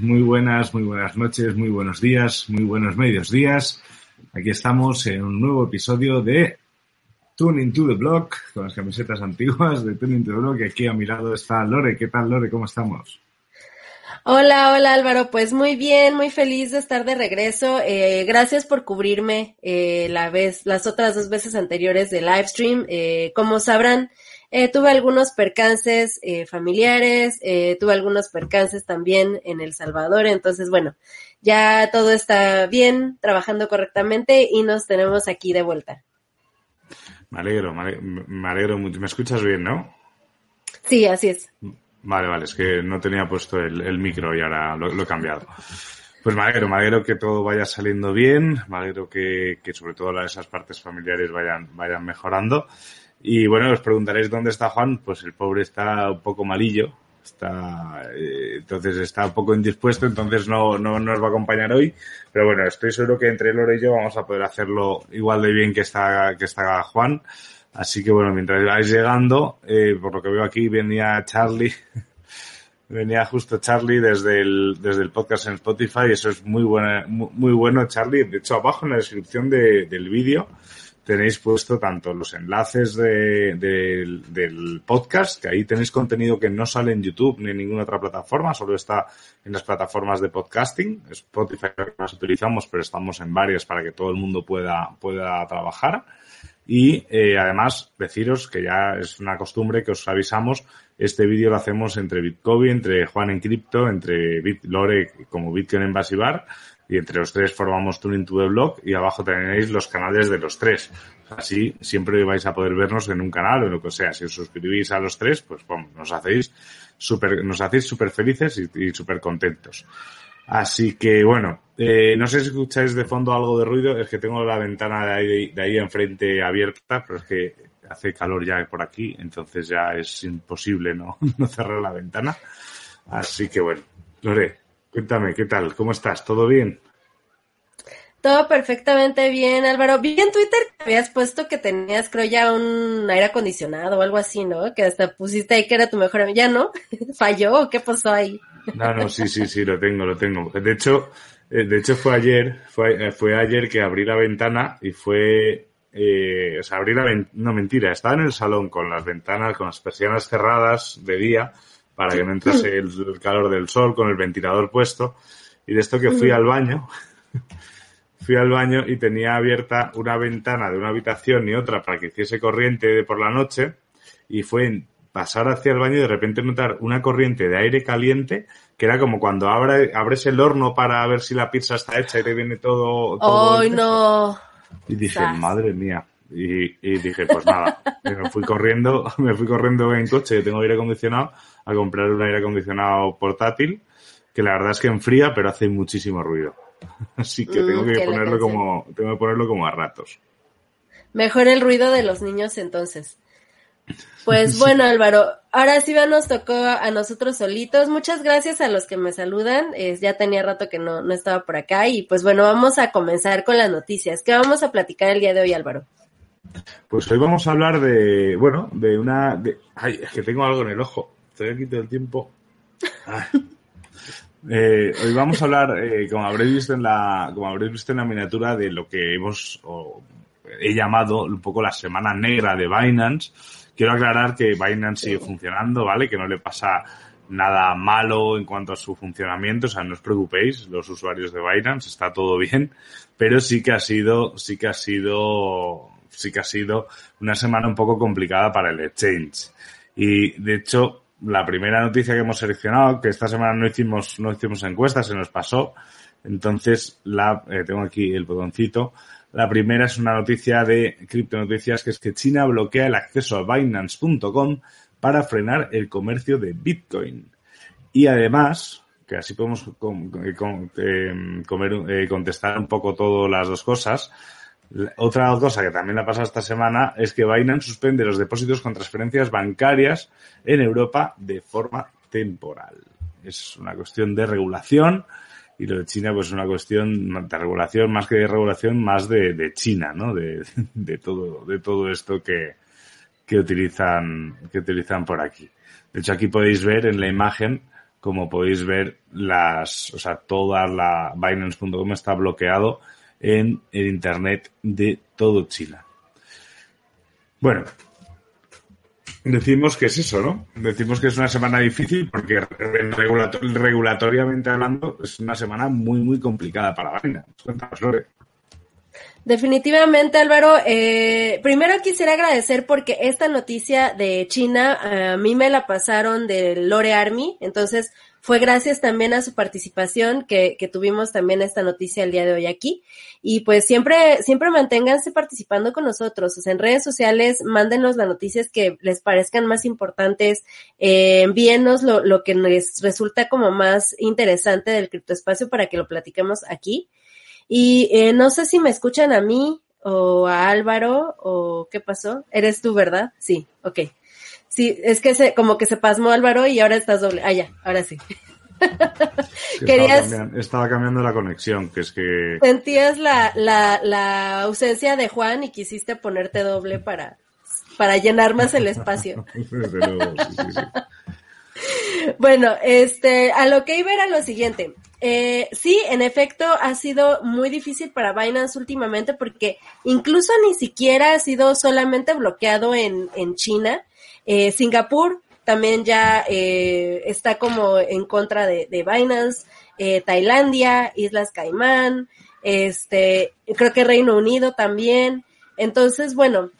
Muy buenas, muy buenas noches, muy buenos días, muy buenos medios días. Aquí estamos en un nuevo episodio de Tuning to the Block, con las camisetas antiguas de Tuning to the Block. Y aquí a mi lado está Lore. ¿Qué tal, Lore? ¿Cómo estamos? Hola, hola Álvaro, pues muy bien, muy feliz de estar de regreso. Eh, gracias por cubrirme eh, la vez, las otras dos veces anteriores de livestream. Eh, como sabrán, eh, tuve algunos percances eh, familiares, eh, tuve algunos percances también en El Salvador, entonces bueno, ya todo está bien, trabajando correctamente y nos tenemos aquí de vuelta. Me alegro, me alegro, mucho. ¿Me escuchas bien, no? Sí, así es. Vale, vale, es que no tenía puesto el, el micro y ahora lo, lo, he cambiado. Pues me alegro, me alegro que todo vaya saliendo bien, me alegro que, que sobre todo esas partes familiares vayan, vayan mejorando. Y bueno, os preguntaréis dónde está Juan, pues el pobre está un poco malillo, está, eh, entonces está un poco indispuesto, entonces no, no, no nos va a acompañar hoy. Pero bueno, estoy seguro que entre Lore y yo vamos a poder hacerlo igual de bien que está, que está Juan. Así que bueno, mientras vais llegando, eh, por lo que veo aquí venía Charlie, venía justo Charlie desde el, desde el podcast en Spotify, eso es muy buena, muy, muy bueno Charlie. De hecho, abajo en la descripción de, del vídeo tenéis puesto tanto los enlaces de, de, del podcast, que ahí tenéis contenido que no sale en YouTube ni en ninguna otra plataforma, solo está en las plataformas de podcasting. Spotify más utilizamos, pero estamos en varias para que todo el mundo pueda, pueda trabajar. Y eh, además, deciros que ya es una costumbre que os avisamos, este vídeo lo hacemos entre Bitcoin, entre Juan en Cripto, entre Bit, Lore como Bitcoin en Basibar, y entre los tres formamos Tuning to the Blog y abajo tenéis los canales de los tres. Así siempre vais a poder vernos en un canal o lo que sea. Si os suscribís a los tres, pues bueno, nos hacéis súper, nos hacéis súper felices y, y súper contentos. Así que bueno, eh, no sé si escucháis de fondo algo de ruido, es que tengo la ventana de ahí, de ahí enfrente abierta, pero es que hace calor ya por aquí, entonces ya es imposible no, no cerrar la ventana. Así que bueno, Lore, Cuéntame, ¿qué tal? ¿Cómo estás? ¿Todo bien? Todo perfectamente bien, Álvaro. Vi en Twitter que habías puesto que tenías, creo, ya un aire acondicionado o algo así, ¿no? Que hasta pusiste ahí que era tu mejor amigo. ¿Ya no? ¿Falló o qué pasó ahí? No, no, sí, sí, sí, lo tengo, lo tengo. De hecho, eh, de hecho fue ayer, fue, fue ayer que abrí la ventana y fue, eh, o sea, abrí la ventana, no mentira, estaba en el salón con las ventanas, con las persianas cerradas de día para que no entrase el, calor del sol con el ventilador puesto. Y de esto que fui al baño, fui al baño y tenía abierta una ventana de una habitación y otra para que hiciese corriente por la noche. Y fue pasar hacia el baño y de repente notar una corriente de aire caliente que era como cuando abre, abres el horno para ver si la pizza está hecha y te viene todo. todo ¡Ay, no! Y dije, madre mía. Y, y, dije, pues nada, me fui corriendo, me fui corriendo en coche, tengo aire acondicionado, a comprar un aire acondicionado portátil, que la verdad es que enfría, pero hace muchísimo ruido. Así que tengo que mm, ponerlo como, tengo que ponerlo como a ratos. Mejor el ruido de los niños entonces. Pues bueno, Álvaro, ahora sí nos tocó a nosotros solitos. Muchas gracias a los que me saludan. Eh, ya tenía rato que no, no estaba por acá y pues bueno, vamos a comenzar con las noticias. ¿Qué vamos a platicar el día de hoy, Álvaro? Pues hoy vamos a hablar de, bueno, de una... De, ay, es que tengo algo en el ojo. Estoy aquí todo el tiempo. Eh, hoy vamos a hablar, eh, como habréis visto en la, como habréis visto en la miniatura, de lo que hemos, o he llamado un poco la semana negra de Binance. Quiero aclarar que Binance sigue funcionando, ¿vale? Que no le pasa nada malo en cuanto a su funcionamiento, o sea, no os preocupéis, los usuarios de Binance, está todo bien, pero sí que ha sido, sí que ha sido, sí que ha sido una semana un poco complicada para el exchange. Y de hecho, la primera noticia que hemos seleccionado, que esta semana no hicimos, no hicimos encuestas, se nos pasó. Entonces, la, eh, tengo aquí el botoncito. La primera es una noticia de criptonoticias que es que China bloquea el acceso a Binance.com para frenar el comercio de Bitcoin. Y además, que así podemos eh, comer, contestar un poco todas las dos cosas, otra cosa que también ha pasado esta semana es que Binance suspende los depósitos con transferencias bancarias en Europa de forma temporal. Es una cuestión de regulación y lo de China pues es una cuestión de regulación más que de regulación más de, China, ¿no? De, de, todo de todo esto que, que utilizan que utilizan por aquí. De hecho aquí podéis ver en la imagen como podéis ver las, o sea, toda la Binance.com está bloqueado en el Internet de todo China. Bueno, decimos que es eso, ¿no? Decimos que es una semana difícil porque regulatoriamente hablando es una semana muy, muy complicada para Binance. Cuéntanos, Lore. Definitivamente, Álvaro. Eh, primero quisiera agradecer porque esta noticia de China a mí me la pasaron de Lore Army, entonces fue gracias también a su participación que, que, tuvimos también esta noticia el día de hoy aquí. Y pues siempre, siempre manténganse participando con nosotros. O sea, en redes sociales, mándenos las noticias que les parezcan más importantes, eh, envíenos lo, lo que les resulta como más interesante del criptoespacio para que lo platiquemos aquí. Y eh, no sé si me escuchan a mí o a Álvaro o qué pasó. Eres tú, ¿verdad? Sí, ok. Sí, es que se, como que se pasmó Álvaro y ahora estás doble. Ah, ya, ahora sí. Querías... Estaba cambiando, la conexión, que es que... Sentías la, la, la ausencia de Juan y quisiste ponerte doble para, para llenar más el espacio. Bueno, este, a lo que iba era lo siguiente. Eh, sí, en efecto, ha sido muy difícil para Binance últimamente porque incluso ni siquiera ha sido solamente bloqueado en, en China, eh, Singapur también ya eh, está como en contra de, de Binance, eh, Tailandia, Islas Caimán, este, creo que Reino Unido también. Entonces, bueno,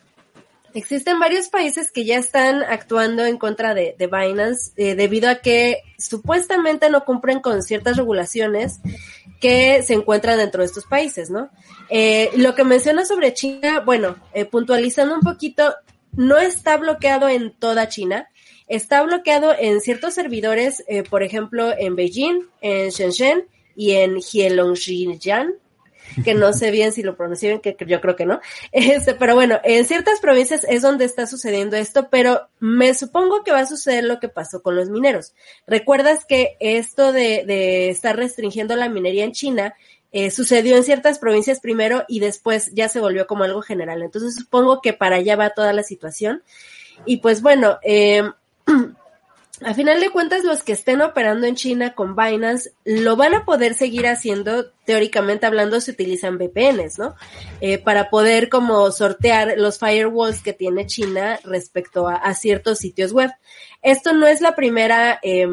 existen varios países que ya están actuando en contra de, de Binance eh, debido a que supuestamente no cumplen con ciertas regulaciones que se encuentran dentro de estos países, ¿no? Eh, lo que menciona sobre China, bueno, eh, puntualizando un poquito, no está bloqueado en toda China, está bloqueado en ciertos servidores, eh, por ejemplo, en Beijing, en Shenzhen y en Heilongjiang, que no sé bien si lo pronuncié bien, que yo creo que no. Este, pero bueno, en ciertas provincias es donde está sucediendo esto, pero me supongo que va a suceder lo que pasó con los mineros. Recuerdas que esto de estar restringiendo la minería en China eh, sucedió en ciertas provincias primero y después ya se volvió como algo general. Entonces supongo que para allá va toda la situación. Y pues bueno, eh, a final de cuentas los que estén operando en China con Binance lo van a poder seguir haciendo, teóricamente hablando, se utilizan VPNs, ¿no? Eh, para poder como sortear los firewalls que tiene China respecto a, a ciertos sitios web. Esto no es la primera... Eh,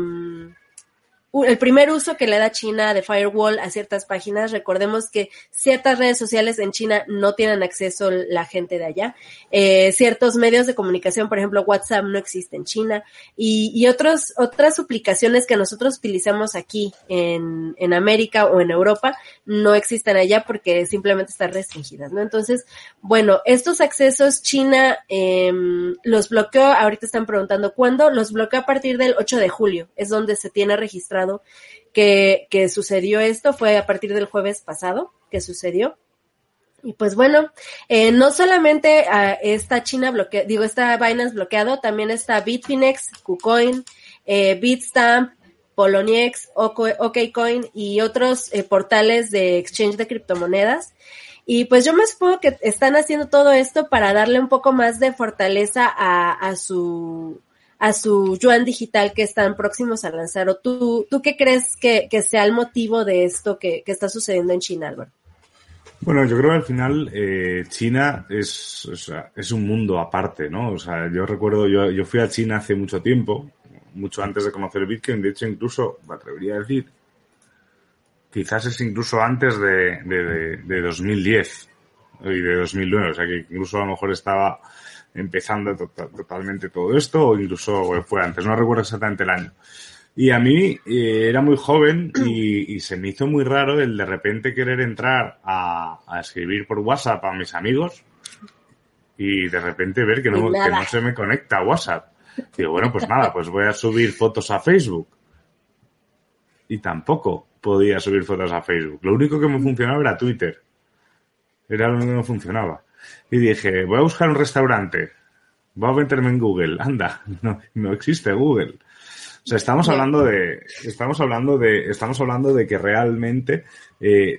el primer uso que le da China de firewall a ciertas páginas. Recordemos que ciertas redes sociales en China no tienen acceso la gente de allá. Eh, ciertos medios de comunicación, por ejemplo, WhatsApp no existe en China y, otros, otras aplicaciones que nosotros utilizamos aquí en, América o en Europa no existen allá porque simplemente están restringidas, ¿no? Entonces, bueno, estos accesos China eh, los bloqueó, ahorita están preguntando cuándo, los bloqueó a partir del 8 de julio, es donde se tiene registrado que, sucedió esto, fue a partir del jueves pasado que sucedió. Y pues bueno, eh, no solamente uh, está China bloqueado, digo, está Binance bloqueado, también está Bitfinex, KuCoin, eh, Bitstamp, Poloniex, OKCoin y otros eh, portales de exchange de criptomonedas. Y pues yo me supongo que están haciendo todo esto para darle un poco más de fortaleza a, a su a su yuan digital que están próximos a lanzar? ¿O tú, tú qué crees que, que sea el motivo de esto que, que, está sucediendo en China, Álvaro? Bueno, yo creo que al final eh, China es, es un mundo aparte, ¿no? O sea, yo recuerdo, yo, yo fui a China hace mucho tiempo, mucho antes de conocer Bitcoin, de hecho incluso, me atrevería a decir, quizás es incluso antes de, de, de, de 2010 y de 2009, o sea que incluso a lo mejor estaba empezando totalmente todo esto, o incluso fue antes, no recuerdo exactamente el año. Y a mí eh, era muy joven y, se me hizo muy raro el de repente querer entrar a, escribir por WhatsApp a mis amigos y de repente ver que no, que no se me conecta a WhatsApp. Digo, bueno, pues nada, pues voy a subir fotos a Facebook. Y tampoco podía subir fotos a Facebook. Lo único que me funcionaba era Twitter. Era lo único que no funcionaba. Y dije, voy a buscar un restaurante. Voy a meterme en Google. Anda, no, no existe Google. O sea, estamos hablando de, estamos hablando de, estamos hablando de que realmente eh,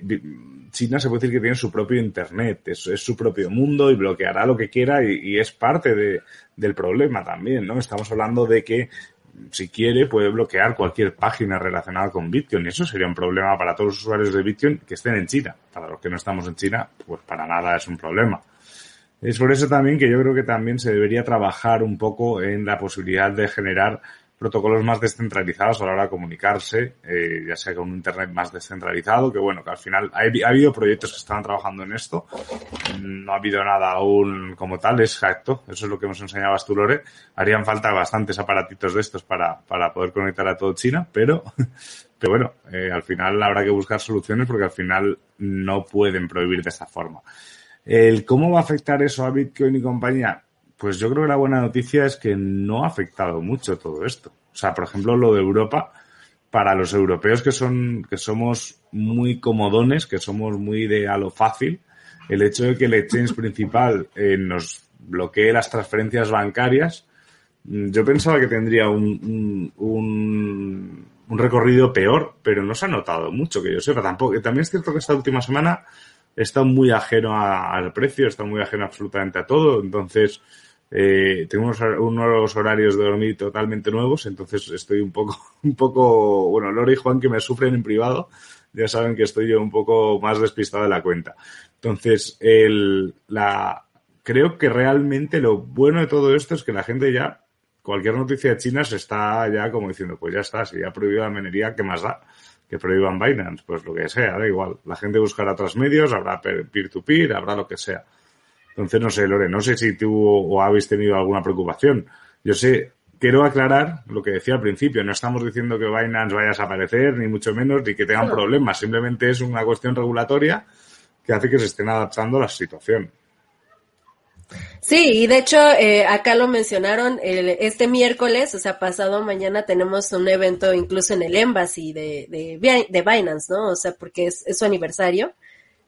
China se puede decir que tiene su propio internet, es, es su propio mundo y bloqueará lo que quiera y, es parte de, del problema también, ¿no? Estamos hablando de que si quiere puede bloquear cualquier página relacionada con Bitcoin y eso sería un problema para todos los usuarios de Bitcoin que estén en China. Para los que no estamos en China, pues para nada es un problema. Es por eso también que yo creo que también se debería trabajar un poco en la posibilidad de generar protocolos más descentralizados a la hora de comunicarse, eh, ya sea con un Internet más descentralizado, que bueno, que al final ha, habido proyectos que estaban trabajando en esto, no ha habido nada aún como tal, exacto, eso es lo que nos enseñabas tú, Lore, harían falta bastantes aparatitos de estos para, para poder conectar a todo China, pero, pero bueno, eh, al final habrá que buscar soluciones porque al final no pueden prohibir de esta forma. El cómo va a afectar eso a Bitcoin y compañía, pues yo creo que la buena noticia es que no ha afectado mucho todo esto. O sea, por ejemplo, lo de Europa, para los europeos que son, que somos muy comodones, que somos muy de a lo fácil, el hecho de que el exchange principal eh, nos bloquee las transferencias bancarias, mm, yo pensaba que tendría un, un, un, recorrido peor, pero no se ha notado mucho, que yo sepa. Tampoco, también es cierto que esta última semana está muy ajeno al precio, está muy ajeno absolutamente a todo, entonces eh, tengo unos, horarios de dormir totalmente nuevos, entonces estoy un poco, un poco, bueno, Lore y Juan que me sufren en privado, ya saben que estoy yo un poco más despistado de la cuenta. Entonces, el, la, creo que realmente lo bueno de todo esto es que la gente ya, cualquier noticia China se está ya como diciendo, pues ya está, si ya ha prohibido la minería, ¿qué más da? Que prohíban Binance, pues lo que sea, da igual. La gente buscará otros medios, habrá peer-to-peer, -peer, habrá lo que sea. Entonces, no sé, Lore, no sé si tú o habéis tenido alguna preocupación. Yo sé, quiero aclarar lo que decía al principio. No estamos diciendo que Binance vaya a desaparecer, ni mucho menos, ni que tengan problemas. Simplemente es una cuestión regulatoria que hace que se estén adaptando a la situación. Sí, y de hecho, eh, acá lo mencionaron, este miércoles, o sea, pasado mañana tenemos un evento incluso en el Embassy de, de, de Binance, ¿no? O sea, porque es, es su aniversario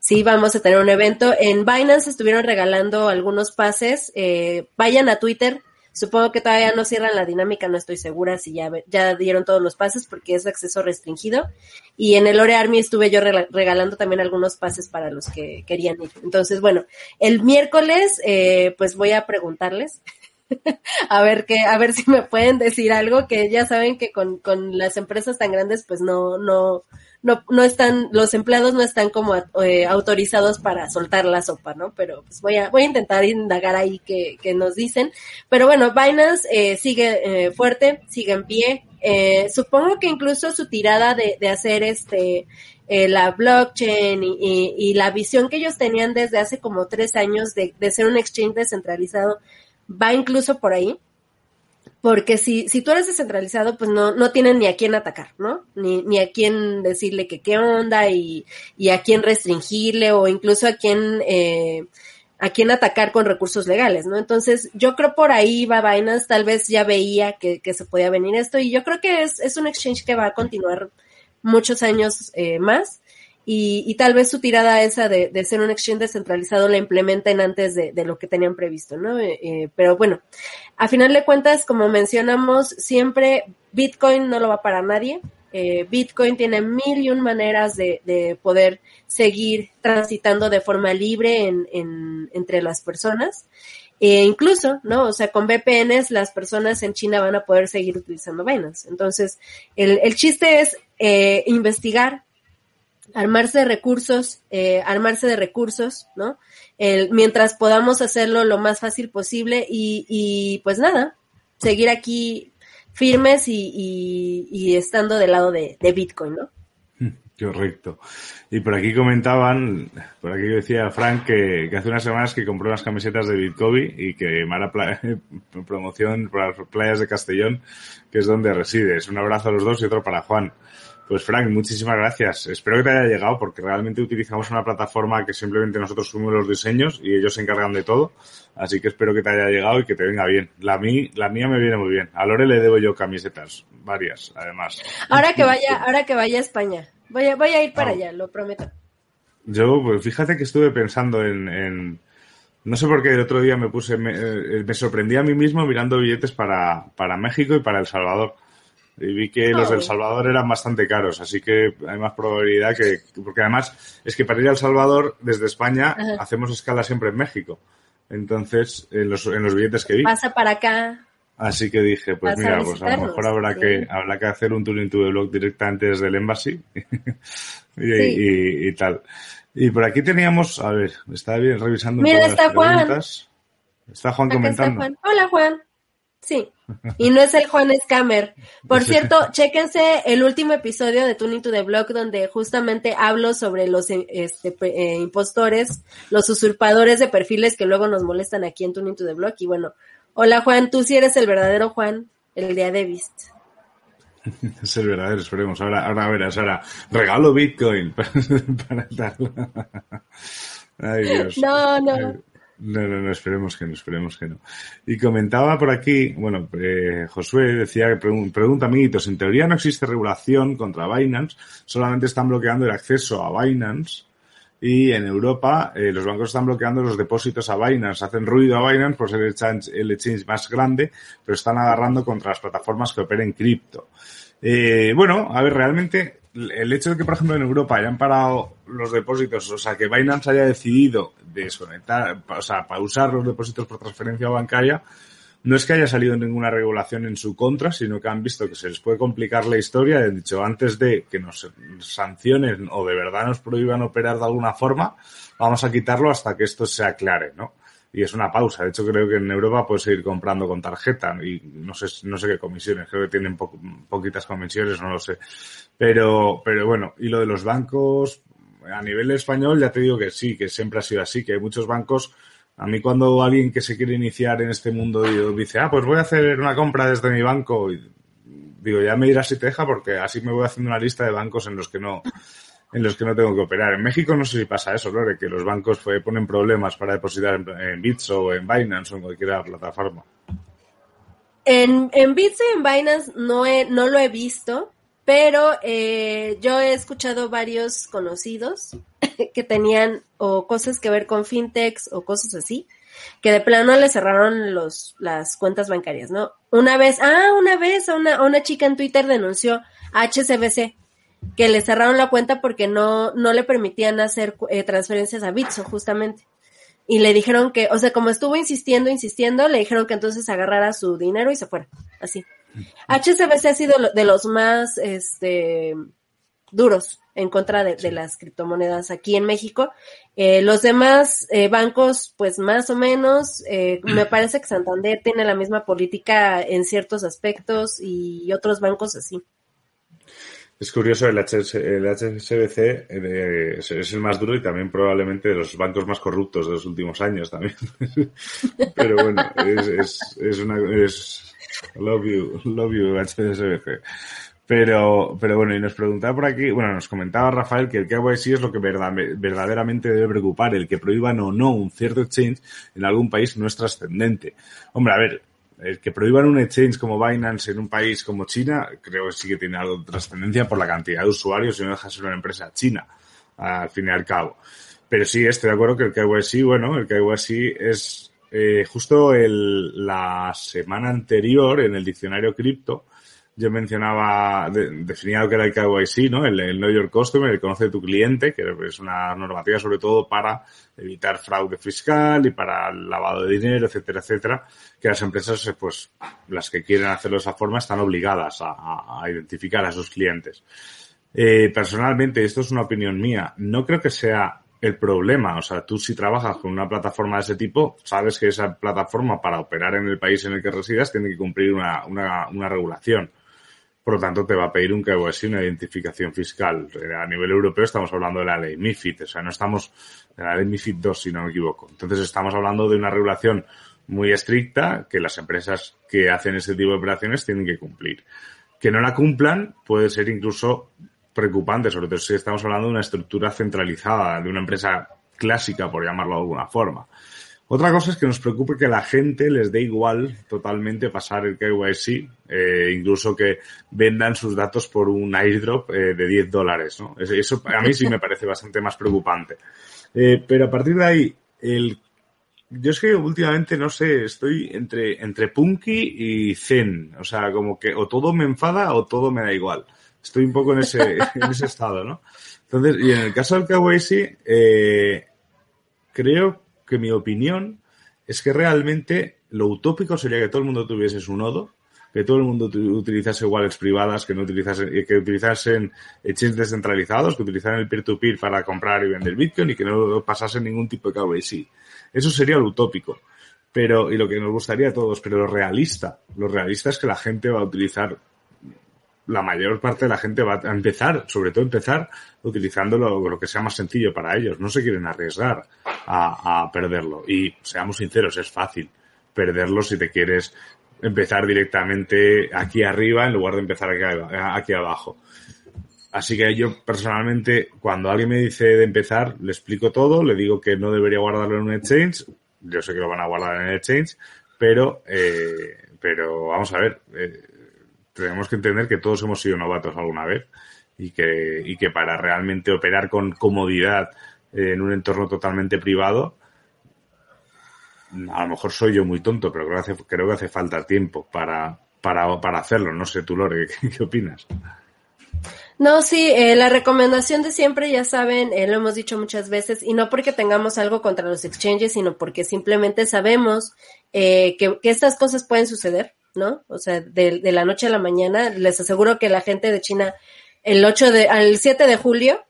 sí vamos a tener un evento. En Binance estuvieron regalando algunos pases. Eh, vayan a Twitter. Supongo que todavía no cierran la dinámica, no estoy segura si ya, ya dieron todos los pases porque es acceso restringido. Y en el Lore Army estuve yo regalando también algunos pases para los que querían ir. Entonces, bueno, el miércoles, eh, pues voy a preguntarles. a ver que, a ver si me pueden decir algo que ya saben que con, con las empresas tan grandes, pues no, no, no, no están, los empleados no están como eh, autorizados para soltar la sopa, ¿no? Pero pues voy a, voy a intentar indagar ahí que, que nos dicen. Pero bueno, Binance eh, sigue eh, fuerte, sigue en pie. Eh, supongo que incluso su tirada de, de hacer este, eh, la blockchain y, y, y, la visión que ellos tenían desde hace como tres años de, de ser un exchange descentralizado va incluso por ahí porque si, si tú eres descentralizado, pues no, no tienen ni a quién atacar, ¿no? Ni, ni a quién decirle que qué onda y, y a quién restringirle o incluso a quién, eh, a quién atacar con recursos legales, ¿no? Entonces, yo creo por ahí va Binance, tal vez ya veía que, que se podía venir esto y yo creo que es, es un exchange que va a continuar muchos años eh, más y, y, tal vez su tirada esa de, de, ser un exchange descentralizado la implementen antes de, de lo que tenían previsto, ¿no? Eh, eh, pero bueno, a final de cuentas, como mencionamos, siempre Bitcoin no lo va para nadie. Eh, Bitcoin tiene mil y un maneras de, de poder seguir transitando de forma libre en, en, entre las personas. E incluso, ¿no? O sea, con VPNs las personas en China van a poder seguir utilizando Binance. Entonces, el, el chiste es eh, investigar armarse de recursos, eh, armarse de recursos, ¿no? El, mientras podamos hacerlo lo más fácil posible y, y pues nada, seguir aquí firmes y, estando del lado de, Bitcoin, ¿no? Correcto. Y por aquí comentaban, por aquí decía Frank que, hace unas semanas que compró unas camisetas de Bitcoin y que mala promoción para las playas de Castellón, que es donde resides. Un abrazo a los dos y otro para Juan. Pues Frank, muchísimas gracias. Espero que te haya llegado porque realmente utilizamos una plataforma que simplemente nosotros subimos los diseños y ellos se encargan de todo. Así que espero que te haya llegado y que te venga bien. La, mí, la mía me viene muy bien. A Lore le debo yo camisetas, varias además. Ahora que vaya, ahora que vaya a España. Voy a, voy a ir para ah. allá, lo prometo. Yo, pues fíjate que estuve pensando en, no sé por qué el otro día me puse, me, eh, me sorprendí a mí mismo mirando billetes para, para México y para El Salvador. Y vi que los del Salvador eran bastante caros, así que hay más probabilidad que, porque además es que para ir a El Salvador desde España hacemos escala siempre en México. Entonces, en los, en los billetes que vi. Pasa para acá. Así que dije, pues mira, pues a lo mejor habrá que habrá que hacer un tour into the blog directamente desde el embassy y, y, tal. Y por aquí teníamos, a ver, estaba bien revisando un mira, poco está las preguntas. Juan. Está Juan comentando. Hola Juan. Sí. Y no es el Juan Scammer. Por cierto, chéquense el último episodio de Tuning to the Blog donde justamente hablo sobre los este, eh, impostores, los usurpadores de perfiles que luego nos molestan aquí en Tuning to the Blog. Y bueno, hola Juan, tú sí eres el verdadero Juan, el de Adevist. Es el verdadero, esperemos. Ahora, ahora verás, ahora regalo Bitcoin para, Ay, Dios. No, no. No, no, no, esperemos que no, esperemos que no. Y comentaba por aquí, bueno, eh, Josué decía que pregunta, amiguitos, en teoría no existe regulación contra Binance, solamente están bloqueando el acceso a Binance y en Europa eh, los bancos están bloqueando los depósitos a Binance, hacen ruido a Binance por ser el exchange, el exchange más grande, pero están agarrando contra las plataformas que operen cripto. Eh, bueno, a ver, realmente el hecho de que, por ejemplo, en Europa hayan parado los depósitos, o sea, que Binance haya decidido desconectar, o sea, pausar los depósitos por transferencia bancaria, no es que haya salido ninguna regulación en su contra, sino que han visto que se les puede complicar la historia han dicho antes de que nos sancionen o de verdad nos prohíban operar de alguna forma, vamos a quitarlo hasta que esto se aclare, ¿no? Y es una pausa. De hecho, creo que en Europa puedes seguir comprando con tarjeta y no sé, no sé qué comisiones, creo que tienen poquitas comisiones, no lo sé. Pero, pero bueno, y lo de los bancos, a nivel español ya te digo que sí, que siempre ha sido así, que hay muchos bancos. A mí cuando alguien que se quiere iniciar en este mundo dice, ah, pues voy a hacer una compra desde mi banco, y digo, ya me dirás si te deja porque así me voy haciendo una lista de bancos en los que no, en los que no tengo que operar. En México no sé si pasa eso, Lore, que los bancos ponen problemas para depositar en, Bits o en Binance o en cualquier plataforma. En, en Bits y en Binance no, he, no lo he visto, pero eh, yo he escuchado varios conocidos que tenían o cosas que ver con fintechs o cosas así, que de plano le cerraron los, las cuentas bancarias, ¿no? Una vez, ah, una vez a una, una chica en Twitter denunció a HCBC que le cerraron la cuenta porque no, no le permitían hacer eh, transferencias a Bitso, justamente. Y le dijeron que, o sea, como estuvo insistiendo, insistiendo, le dijeron que entonces agarrara su dinero y se fuera, así. HSBC ha sido de los más, este, duros en contra de, las criptomonedas aquí en México. Eh, los demás eh, bancos, pues más o menos, me parece que Santander tiene la misma política en ciertos aspectos y otros bancos así. Es curioso, el, HSBC eh, es, el más duro y también probablemente de los bancos más corruptos de los últimos años también. Pero bueno, es, es, es una... Es, love you, love you HSBC. Pero, pero bueno, y nos preguntaba por aquí, bueno, nos comentaba Rafael que el KYC es lo que verdaderamente debe preocupar, el que prohíban o no un cierto exchange en algún país no es trascendente. Hombre, a ver, el que prohíban un exchange como Binance en un país como China, creo que sí que tiene algo de trascendencia por la cantidad de usuarios y no deja de ser una empresa china, al fin y al cabo. Pero sí, estoy de acuerdo que el KYC, bueno, el KYC es eh, justo el, la semana anterior en el diccionario cripto, yo mencionaba, definía lo que era el KYC, ¿no? El, el Know Your Customer, el conoce tu cliente, que es una normativa sobre todo para evitar fraude fiscal y para el lavado de dinero, etcétera, etcétera, que las empresas, pues, las que quieren hacerlo de esa forma están obligadas a, a identificar a sus clientes. Eh, personalmente, esto es una opinión mía, no creo que sea el problema. O sea, tú si trabajas con una plataforma de ese tipo, sabes que esa plataforma para operar en el país en el que residas tiene que cumplir una, una, una regulación por lo tanto te va a pedir un KYC, una identificación fiscal. A nivel europeo estamos hablando de la ley MIFID, o sea, no estamos de la ley MIFID 2, si no me equivoco. Entonces estamos hablando de una regulación muy estricta que las empresas que hacen ese tipo de operaciones tienen que cumplir. Que no la cumplan puede ser incluso preocupante, sobre todo si estamos hablando de una estructura centralizada, de una empresa clásica, por llamarlo de alguna forma. Otra cosa es que nos preocupe que la gente les dé igual totalmente pasar el KYC, eh, incluso que vendan sus datos por un airdrop eh, de 10 dólares. ¿no? Eso a mí sí me parece bastante más preocupante. Eh, pero a partir de ahí, el yo es que últimamente, no sé, estoy entre, entre punky y zen. O sea, como que o todo me enfada o todo me da igual. Estoy un poco en ese, en ese estado, ¿no? Entonces, y en el caso del KYC, eh, creo que mi opinión es que realmente lo utópico sería que todo el mundo tuviese su nodo, que todo el mundo utilizase wallets privadas, que no utilizase, que utilizasen exchanges descentralizados, que utilizaran el peer-to-peer para comprar y vender Bitcoin y que no pasasen ningún tipo de KYC. Eso sería lo utópico. Pero, y lo que nos gustaría a todos, pero lo realista, lo realista es que la gente va a utilizar, la mayor parte de la gente va a empezar, sobre todo empezar utilizando lo, que sea más sencillo para ellos. No se quieren arriesgar a, perderlo. Y seamos sinceros, es fácil perderlo si te quieres empezar directamente aquí arriba en lugar de empezar aquí, aquí abajo. Así que yo personalmente, cuando alguien me dice de empezar, le explico todo, le digo que no debería guardarlo en un exchange. Yo sé que lo van a guardar en el exchange, pero, eh, pero vamos a ver, eh, tenemos que entender que todos hemos sido novatos alguna vez y que, y que para realmente operar con comodidad en un entorno totalmente privado, a lo mejor soy yo muy tonto, pero creo que hace, creo que hace falta tiempo para, para, para hacerlo. No sé tú, Lore, ¿qué, qué opinas? No, sí, eh, la recomendación de siempre, ya saben, eh, lo hemos dicho muchas veces, y no porque tengamos algo contra los exchanges, sino porque simplemente sabemos eh, que, que, estas cosas pueden suceder, ¿no? O sea, de, de, la noche a la mañana, les aseguro que la gente de China, el 8 de, al 7 de julio,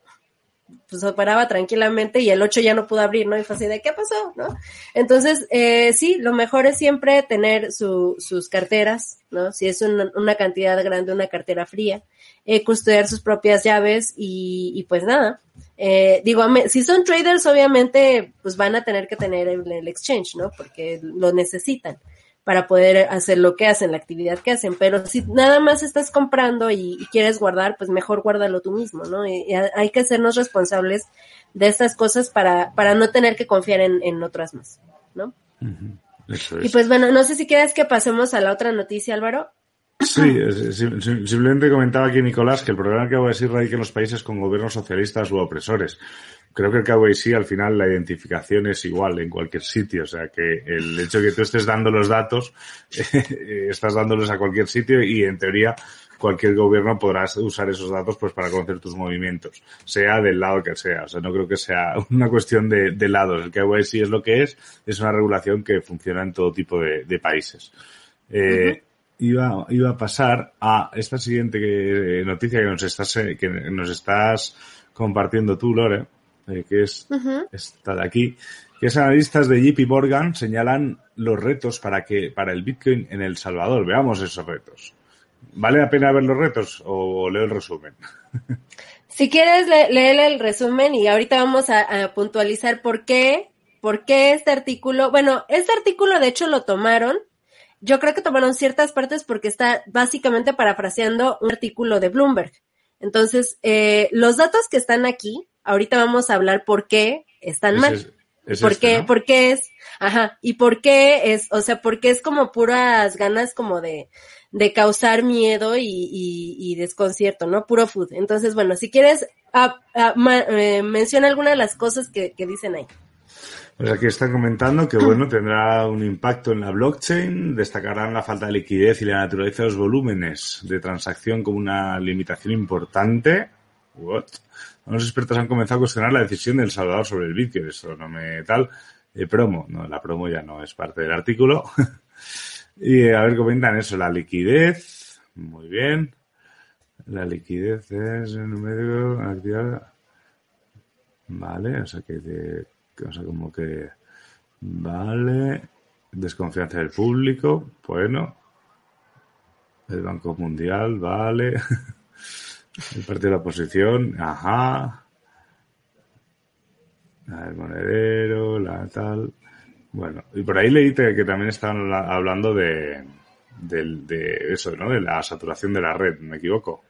pues operaba tranquilamente y el 8 ya no pudo abrir, ¿no? Y fue así de, ¿qué pasó? ¿No? Entonces, eh, sí, lo mejor es siempre tener su, sus carteras, ¿no? Si es una, una cantidad grande, una cartera fría eh, custodiar sus propias llaves y, y pues nada. Eh, digo, si son traders, obviamente, pues van a tener que tener el, el, exchange, ¿no? Porque lo necesitan para poder hacer lo que hacen, la actividad que hacen. Pero si nada más estás comprando y, y quieres guardar, pues mejor guárdalo tú mismo, ¿no? Y, y hay que hacernos responsables de estas cosas para, para no tener que confiar en, en otras más, ¿no? Uh -huh. Es. Y pues bueno, no sé si quieres que pasemos a la otra noticia, Álvaro. Sí, simplemente comentaba aquí Nicolás que el problema que KYC radica en los países con gobiernos socialistas u opresores. Creo que el KYC al final la identificación es igual en cualquier sitio, o sea que el hecho de que tú estés dando los datos, estás dándolos a cualquier sitio y en teoría cualquier gobierno podrá usar esos datos pues para conocer tus movimientos, sea del lado que sea. O sea, no creo que sea una cuestión de, lados. El KYC es lo que es, es una regulación que funciona en todo tipo de, países. Eh, iba, iba a pasar a esta siguiente noticia que nos estás, que nos estás compartiendo tú, Lore, eh, que es uh -huh. esta de aquí, que es analistas de JP Morgan señalan los retos para que, para el Bitcoin en El Salvador. Veamos esos retos. ¿Vale la pena ver los retos o leo el resumen? Si quieres, le leer el resumen y ahorita vamos a, a puntualizar por qué, por qué este artículo, bueno, este artículo de hecho lo tomaron yo creo que tomaron ciertas partes porque está básicamente parafraseando un artículo de Bloomberg. Entonces, eh, los datos que están aquí, ahorita vamos a hablar por qué están mal. Es, es ¿Por este, qué? ¿no? ¿Por qué es? Ajá. Y por qué es, o sea, porque es como puras ganas como de, de causar miedo y, y, y desconcierto, ¿no? Puro food. Entonces, bueno, si quieres, a, a, ma, eh, menciona alguna de las cosas que, que dicen ahí. Pues aquí están comentando que, bueno, tendrá un impacto en la blockchain, destacarán la falta de liquidez y la naturaleza de los volúmenes de transacción como una limitación importante. What? Los expertos han comenzado a cuestionar la decisión del Salvador sobre el Bitcoin. Eso no me tal. Eh, promo. No, la promo ya no es parte del artículo. y eh, a ver, comentan eso. La liquidez. Muy bien. La liquidez es en un medio. Vale, o sea que de, o sea, como que, vale, desconfianza del público, bueno, El Banco Mundial, vale. El Partido de la Oposición, ajá. El monedero, la tal. Bueno, y por ahí leí que también estaban hablando de, de, eso, ¿no? De la saturación de la red, ¿me equivoco?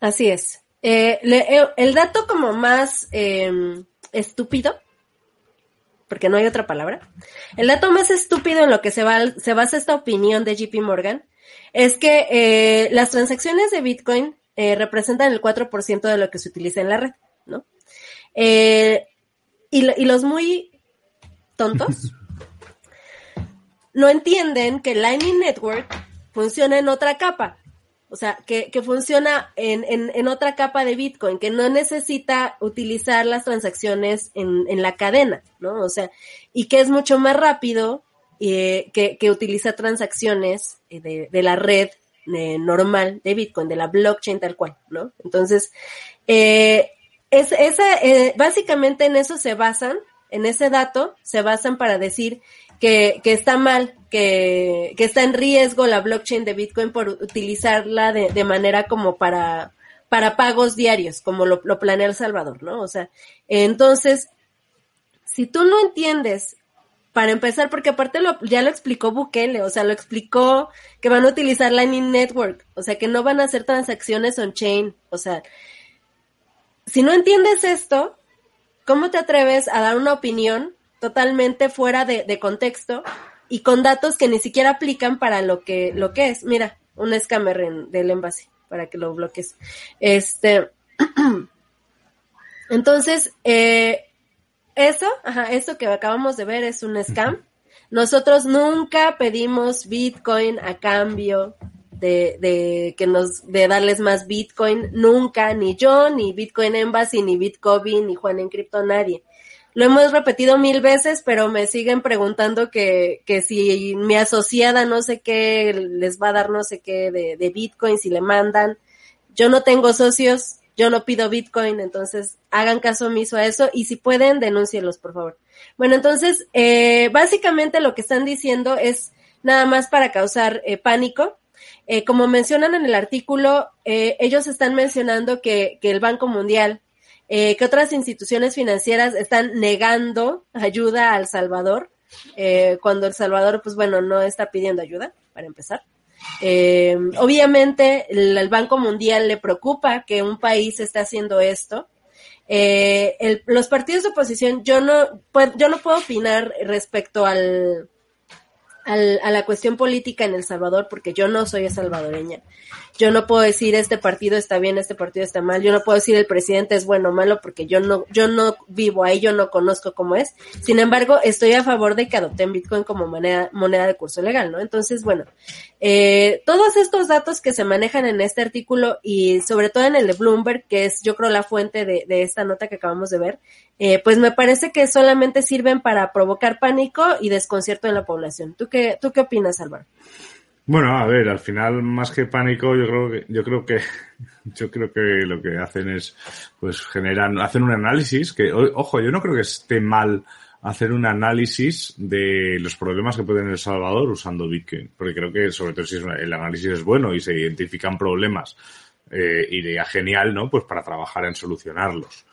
Así es. Eh, eh, el dato como más em, estúpido, porque no hay otra palabra, el dato más estúpido en lo que se, va, se basa esta opinión de JP Morgan es que eh, las transacciones de Bitcoin representan el 4% de lo que se utiliza en la red, ¿no? y, y los muy tontos no entienden que Lightning Network funciona en otra capa. O sea, que, que funciona en, en, en, otra capa de Bitcoin, que no necesita utilizar las transacciones en, en la cadena, ¿no? O sea, y que es mucho más rápido eh, que, que utiliza transacciones eh, de, de la red eh, normal de Bitcoin, de la blockchain tal cual, ¿no? Entonces, eh, es, esa, eh, básicamente en eso se basan, en ese dato se basan para decir que, que está mal, que, que, está en riesgo la blockchain de Bitcoin por utilizarla de, de manera como para, para pagos diarios, como lo, lo, planea El Salvador, ¿no? O sea, entonces, si tú no entiendes, para empezar, porque aparte lo, ya lo explicó Bukele, o sea, lo explicó que van a utilizar Lightning Network, o sea, que no van a hacer transacciones on-chain, o sea, si no entiendes esto, ¿cómo te atreves a dar una opinión totalmente fuera de, de, contexto y con datos que ni siquiera aplican para lo que, lo que es. Mira, un scammer en, del envase para que lo bloques. Este, entonces, eh, eso, ajá, esto que acabamos de ver es un scam. Nosotros nunca pedimos Bitcoin a cambio de, de que nos, de darles más Bitcoin, nunca, ni yo, ni Bitcoin Embassy, ni Bitcoin, ni Juan Encripto, nadie. Lo hemos repetido mil veces, pero me siguen preguntando que, que si mi asociada no sé qué les va a dar no sé qué de, Bitcoin, si le mandan. Yo no tengo socios, yo no pido Bitcoin, entonces hagan caso omiso a eso y si pueden, denúncielos, por favor. Bueno, entonces, eh, básicamente lo que están diciendo es nada más para causar eh, pánico. Eh, como mencionan en el artículo, eh, ellos están mencionando que, que el Banco Mundial eh, que otras instituciones financieras están negando ayuda a El Salvador, eh, cuando El Salvador, pues bueno, no está pidiendo ayuda, para empezar. Eh, obviamente, el, Banco Mundial le preocupa que un país esté haciendo esto. Eh, los partidos de oposición, yo no, yo no puedo opinar respecto al, al, a la cuestión política en El Salvador, porque yo no soy salvadoreña. Yo no puedo decir este partido está bien, este partido está mal. Yo no puedo decir el presidente es bueno o malo, porque yo no, yo no vivo ahí, yo no conozco cómo es. Sin embargo, estoy a favor de que adopten Bitcoin como moneda, moneda de curso legal, ¿no? Entonces, bueno, eh, todos estos datos que se manejan en este artículo y sobre todo en el de Bloomberg, que es yo creo la fuente de, de esta nota que acabamos de ver, eh, pues me parece que solamente sirven para provocar pánico y desconcierto en la población. ¿Tú qué, tú qué opinas, Álvaro? Bueno, a ver, al final más que pánico, yo creo que yo creo que yo creo que lo que hacen es pues generan hacen un análisis que ojo, yo no creo que esté mal hacer un análisis de los problemas que puede tener El Salvador usando Bitcoin, porque creo que sobre todo si el análisis es bueno y se identifican problemas eh, iría genial, ¿no? Pues para trabajar en solucionarlos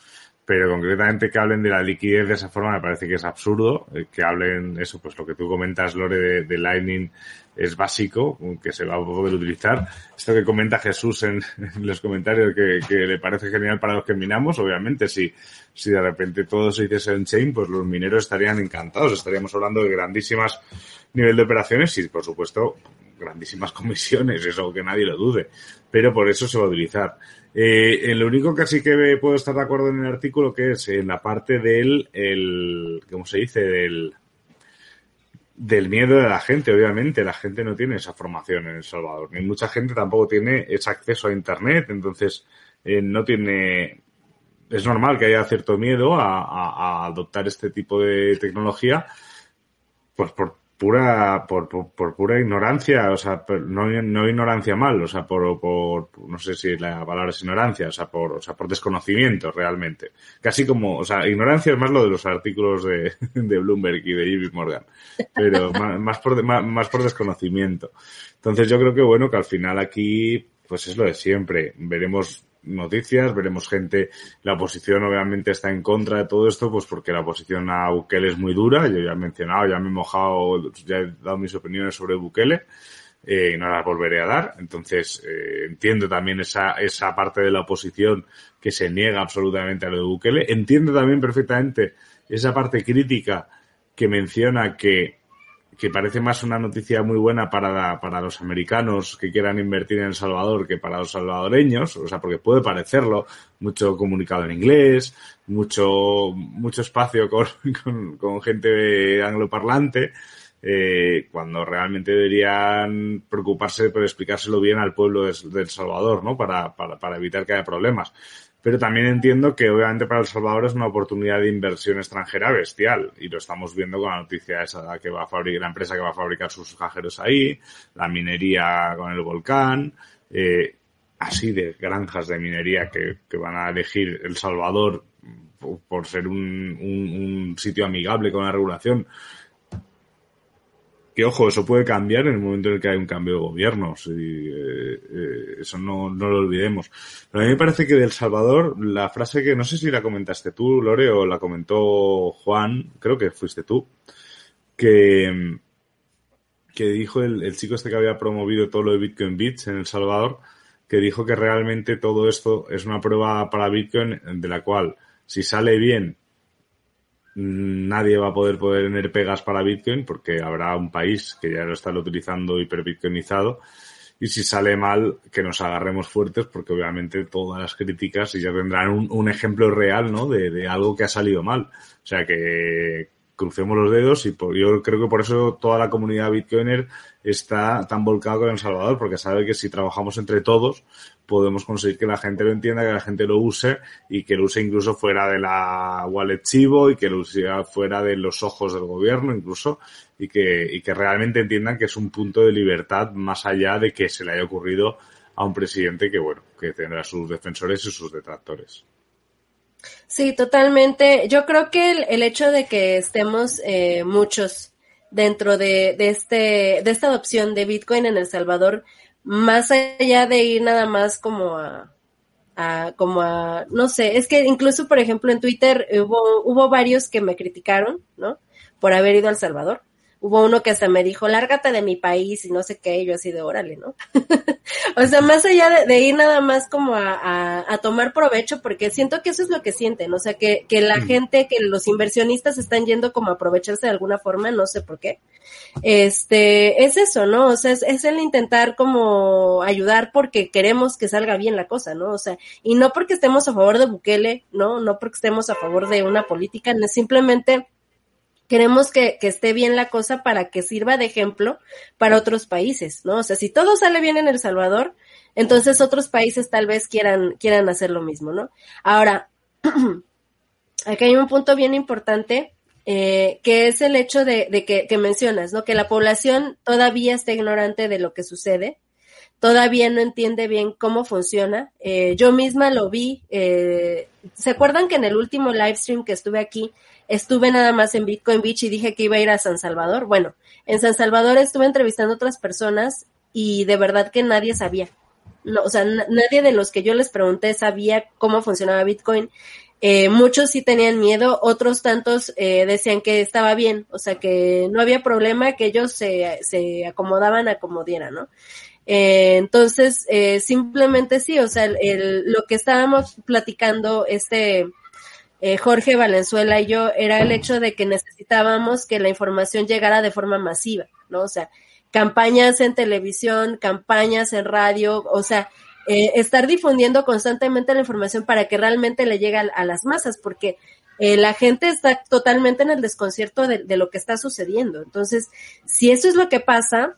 pero concretamente que hablen de la liquidez de esa forma me parece que es absurdo, eh, que hablen eso, pues lo que tú comentas, Lore, de, Lightning es básico, que se va a poder utilizar. Esto que comenta Jesús en, en los comentarios, que, que, le parece genial para los que minamos, obviamente, si, si de repente todo se hiciese en chain, pues los mineros estarían encantados, estaríamos hablando de grandísimas nivel de operaciones y, por supuesto, grandísimas comisiones, eso que nadie lo dude, pero por eso se va a utilizar. Eh, en lo único que sí que puedo estar de acuerdo en el artículo que es en la parte del, el, ¿cómo se dice? Del, del miedo de la gente, obviamente. La gente no tiene esa formación en El Salvador. Ni mucha gente tampoco tiene ese acceso a Internet. Entonces, eh, no tiene. Es normal que haya cierto miedo a, a, a adoptar este tipo de tecnología, pues por pura por, por, pura ignorancia, o sea, no, no ignorancia mal, o sea, por, por no sé si la palabra es ignorancia, o sea, por, o sea, por desconocimiento realmente. Casi como, o sea, ignorancia es más lo de los artículos de, de Bloomberg y de JP Morgan, pero más, más por, más por desconocimiento. Entonces yo creo que bueno, que al final aquí, pues es lo de siempre. Veremos noticias, veremos gente, la oposición obviamente está en contra de todo esto, pues porque la oposición a Bukele es muy dura, yo ya he mencionado, ya me he mojado, ya he dado mis opiniones sobre Bukele, eh, y no las volveré a dar, entonces eh, entiendo también esa, esa parte de la oposición que se niega absolutamente a lo de Bukele, entiendo también perfectamente esa parte crítica que menciona que que parece más una noticia muy buena para, para los americanos que quieran invertir en El Salvador que para los salvadoreños, o sea, porque puede parecerlo, mucho comunicado en inglés, mucho, mucho espacio con, con, con gente angloparlante, eh, cuando realmente deberían preocuparse por explicárselo bien al pueblo de El Salvador, ¿no? Para, para, para evitar que haya problemas pero también entiendo que obviamente para El Salvador es una oportunidad de inversión extranjera bestial. Y lo estamos viendo con la noticia esa que va a fabricar, la empresa que va a fabricar sus cajeros ahí, la minería con el volcán, eh, así de granjas de minería que, que, van a elegir El Salvador por ser un, un, un sitio amigable con la regulación que ojo, eso puede cambiar en el momento en el que hay un cambio de gobierno, si, eh, eh, eso no, no lo olvidemos. Pero a mí me parece que de El Salvador, la frase que no sé si la comentaste tú, Lore, o la comentó Juan, creo que fuiste tú, que, que dijo el, el chico este que había promovido todo lo de Bitcoin Bits en El Salvador, que dijo que realmente todo esto es una prueba para Bitcoin de la cual, si sale bien, nadie va a poder tener pegas para Bitcoin porque habrá un país que ya lo está utilizando hiperbitcoinizado y si sale mal que nos agarremos fuertes porque obviamente todas las críticas ya tendrán un, un ejemplo real ¿no? De, de, algo que ha salido mal. O sea que crucemos los dedos y por, yo creo que por eso toda la comunidad bitcoiner está tan volcada con El Salvador porque sabe que si trabajamos entre todos podemos conseguir que la gente lo entienda, que la gente lo use y que lo use incluso fuera de la wallet chivo y que lo use fuera de los ojos del gobierno incluso y que, y que realmente entiendan que es un punto de libertad más allá de que se le haya ocurrido a un presidente que, bueno, que tendrá sus defensores y sus detractores. Sí, totalmente. Yo creo que el, el hecho de que estemos eh, muchos dentro de, de, este, de esta adopción de Bitcoin en El Salvador más allá de ir nada más como a, como a, no sé, es que incluso, por ejemplo, en Twitter hubo, hubo varios que me criticaron, ¿no? Por haber ido a El Salvador hubo uno que hasta me dijo, lárgate de mi país y no sé qué, y yo así de órale, ¿no? o sea, más allá de, de ir nada más como a, a, a, tomar provecho, porque siento que eso es lo que sienten, o sea, que, que la mm. gente, que los inversionistas están yendo como a aprovecharse de alguna forma, no sé por qué. Este, es eso, ¿no? O sea, es, es el intentar como ayudar porque queremos que salga bien la cosa, ¿no? O sea, y no porque estemos a favor de Bukele, ¿no? No porque estemos a favor de una política, no, simplemente queremos que, que, esté bien la cosa para que sirva de ejemplo para otros países, ¿no? O sea, si todo sale bien en El Salvador, entonces otros países tal vez quieran, quieran hacer lo mismo, ¿no? Ahora, aquí hay un punto bien importante, eh, que es el hecho de, de que, que, mencionas, ¿no? Que la población todavía está ignorante de lo que sucede, todavía no entiende bien cómo funciona. Eh, yo misma lo vi, eh, ¿se acuerdan que en el último live stream que estuve aquí, estuve nada más en Bitcoin Beach y dije que iba a ir a San Salvador. Bueno, en San Salvador estuve entrevistando a otras personas y de verdad que nadie sabía. No, o sea, nadie de los que yo les pregunté sabía cómo funcionaba Bitcoin. Eh, muchos sí tenían miedo, otros tantos eh, decían que estaba bien, o sea, que no había problema, que ellos se, se acomodaban a ¿no? Eh, entonces, eh, simplemente sí, o sea, el, el, lo que estábamos platicando, este, eh, Jorge Valenzuela y yo era el hecho de que necesitábamos que la información llegara de forma masiva, ¿no? O sea, campañas en televisión, campañas en radio, o sea, eh, estar difundiendo constantemente la información para que realmente le llegue a, a las masas, porque eh, la gente está totalmente en el desconcierto de, de, lo que está sucediendo. Entonces, si eso es lo que pasa,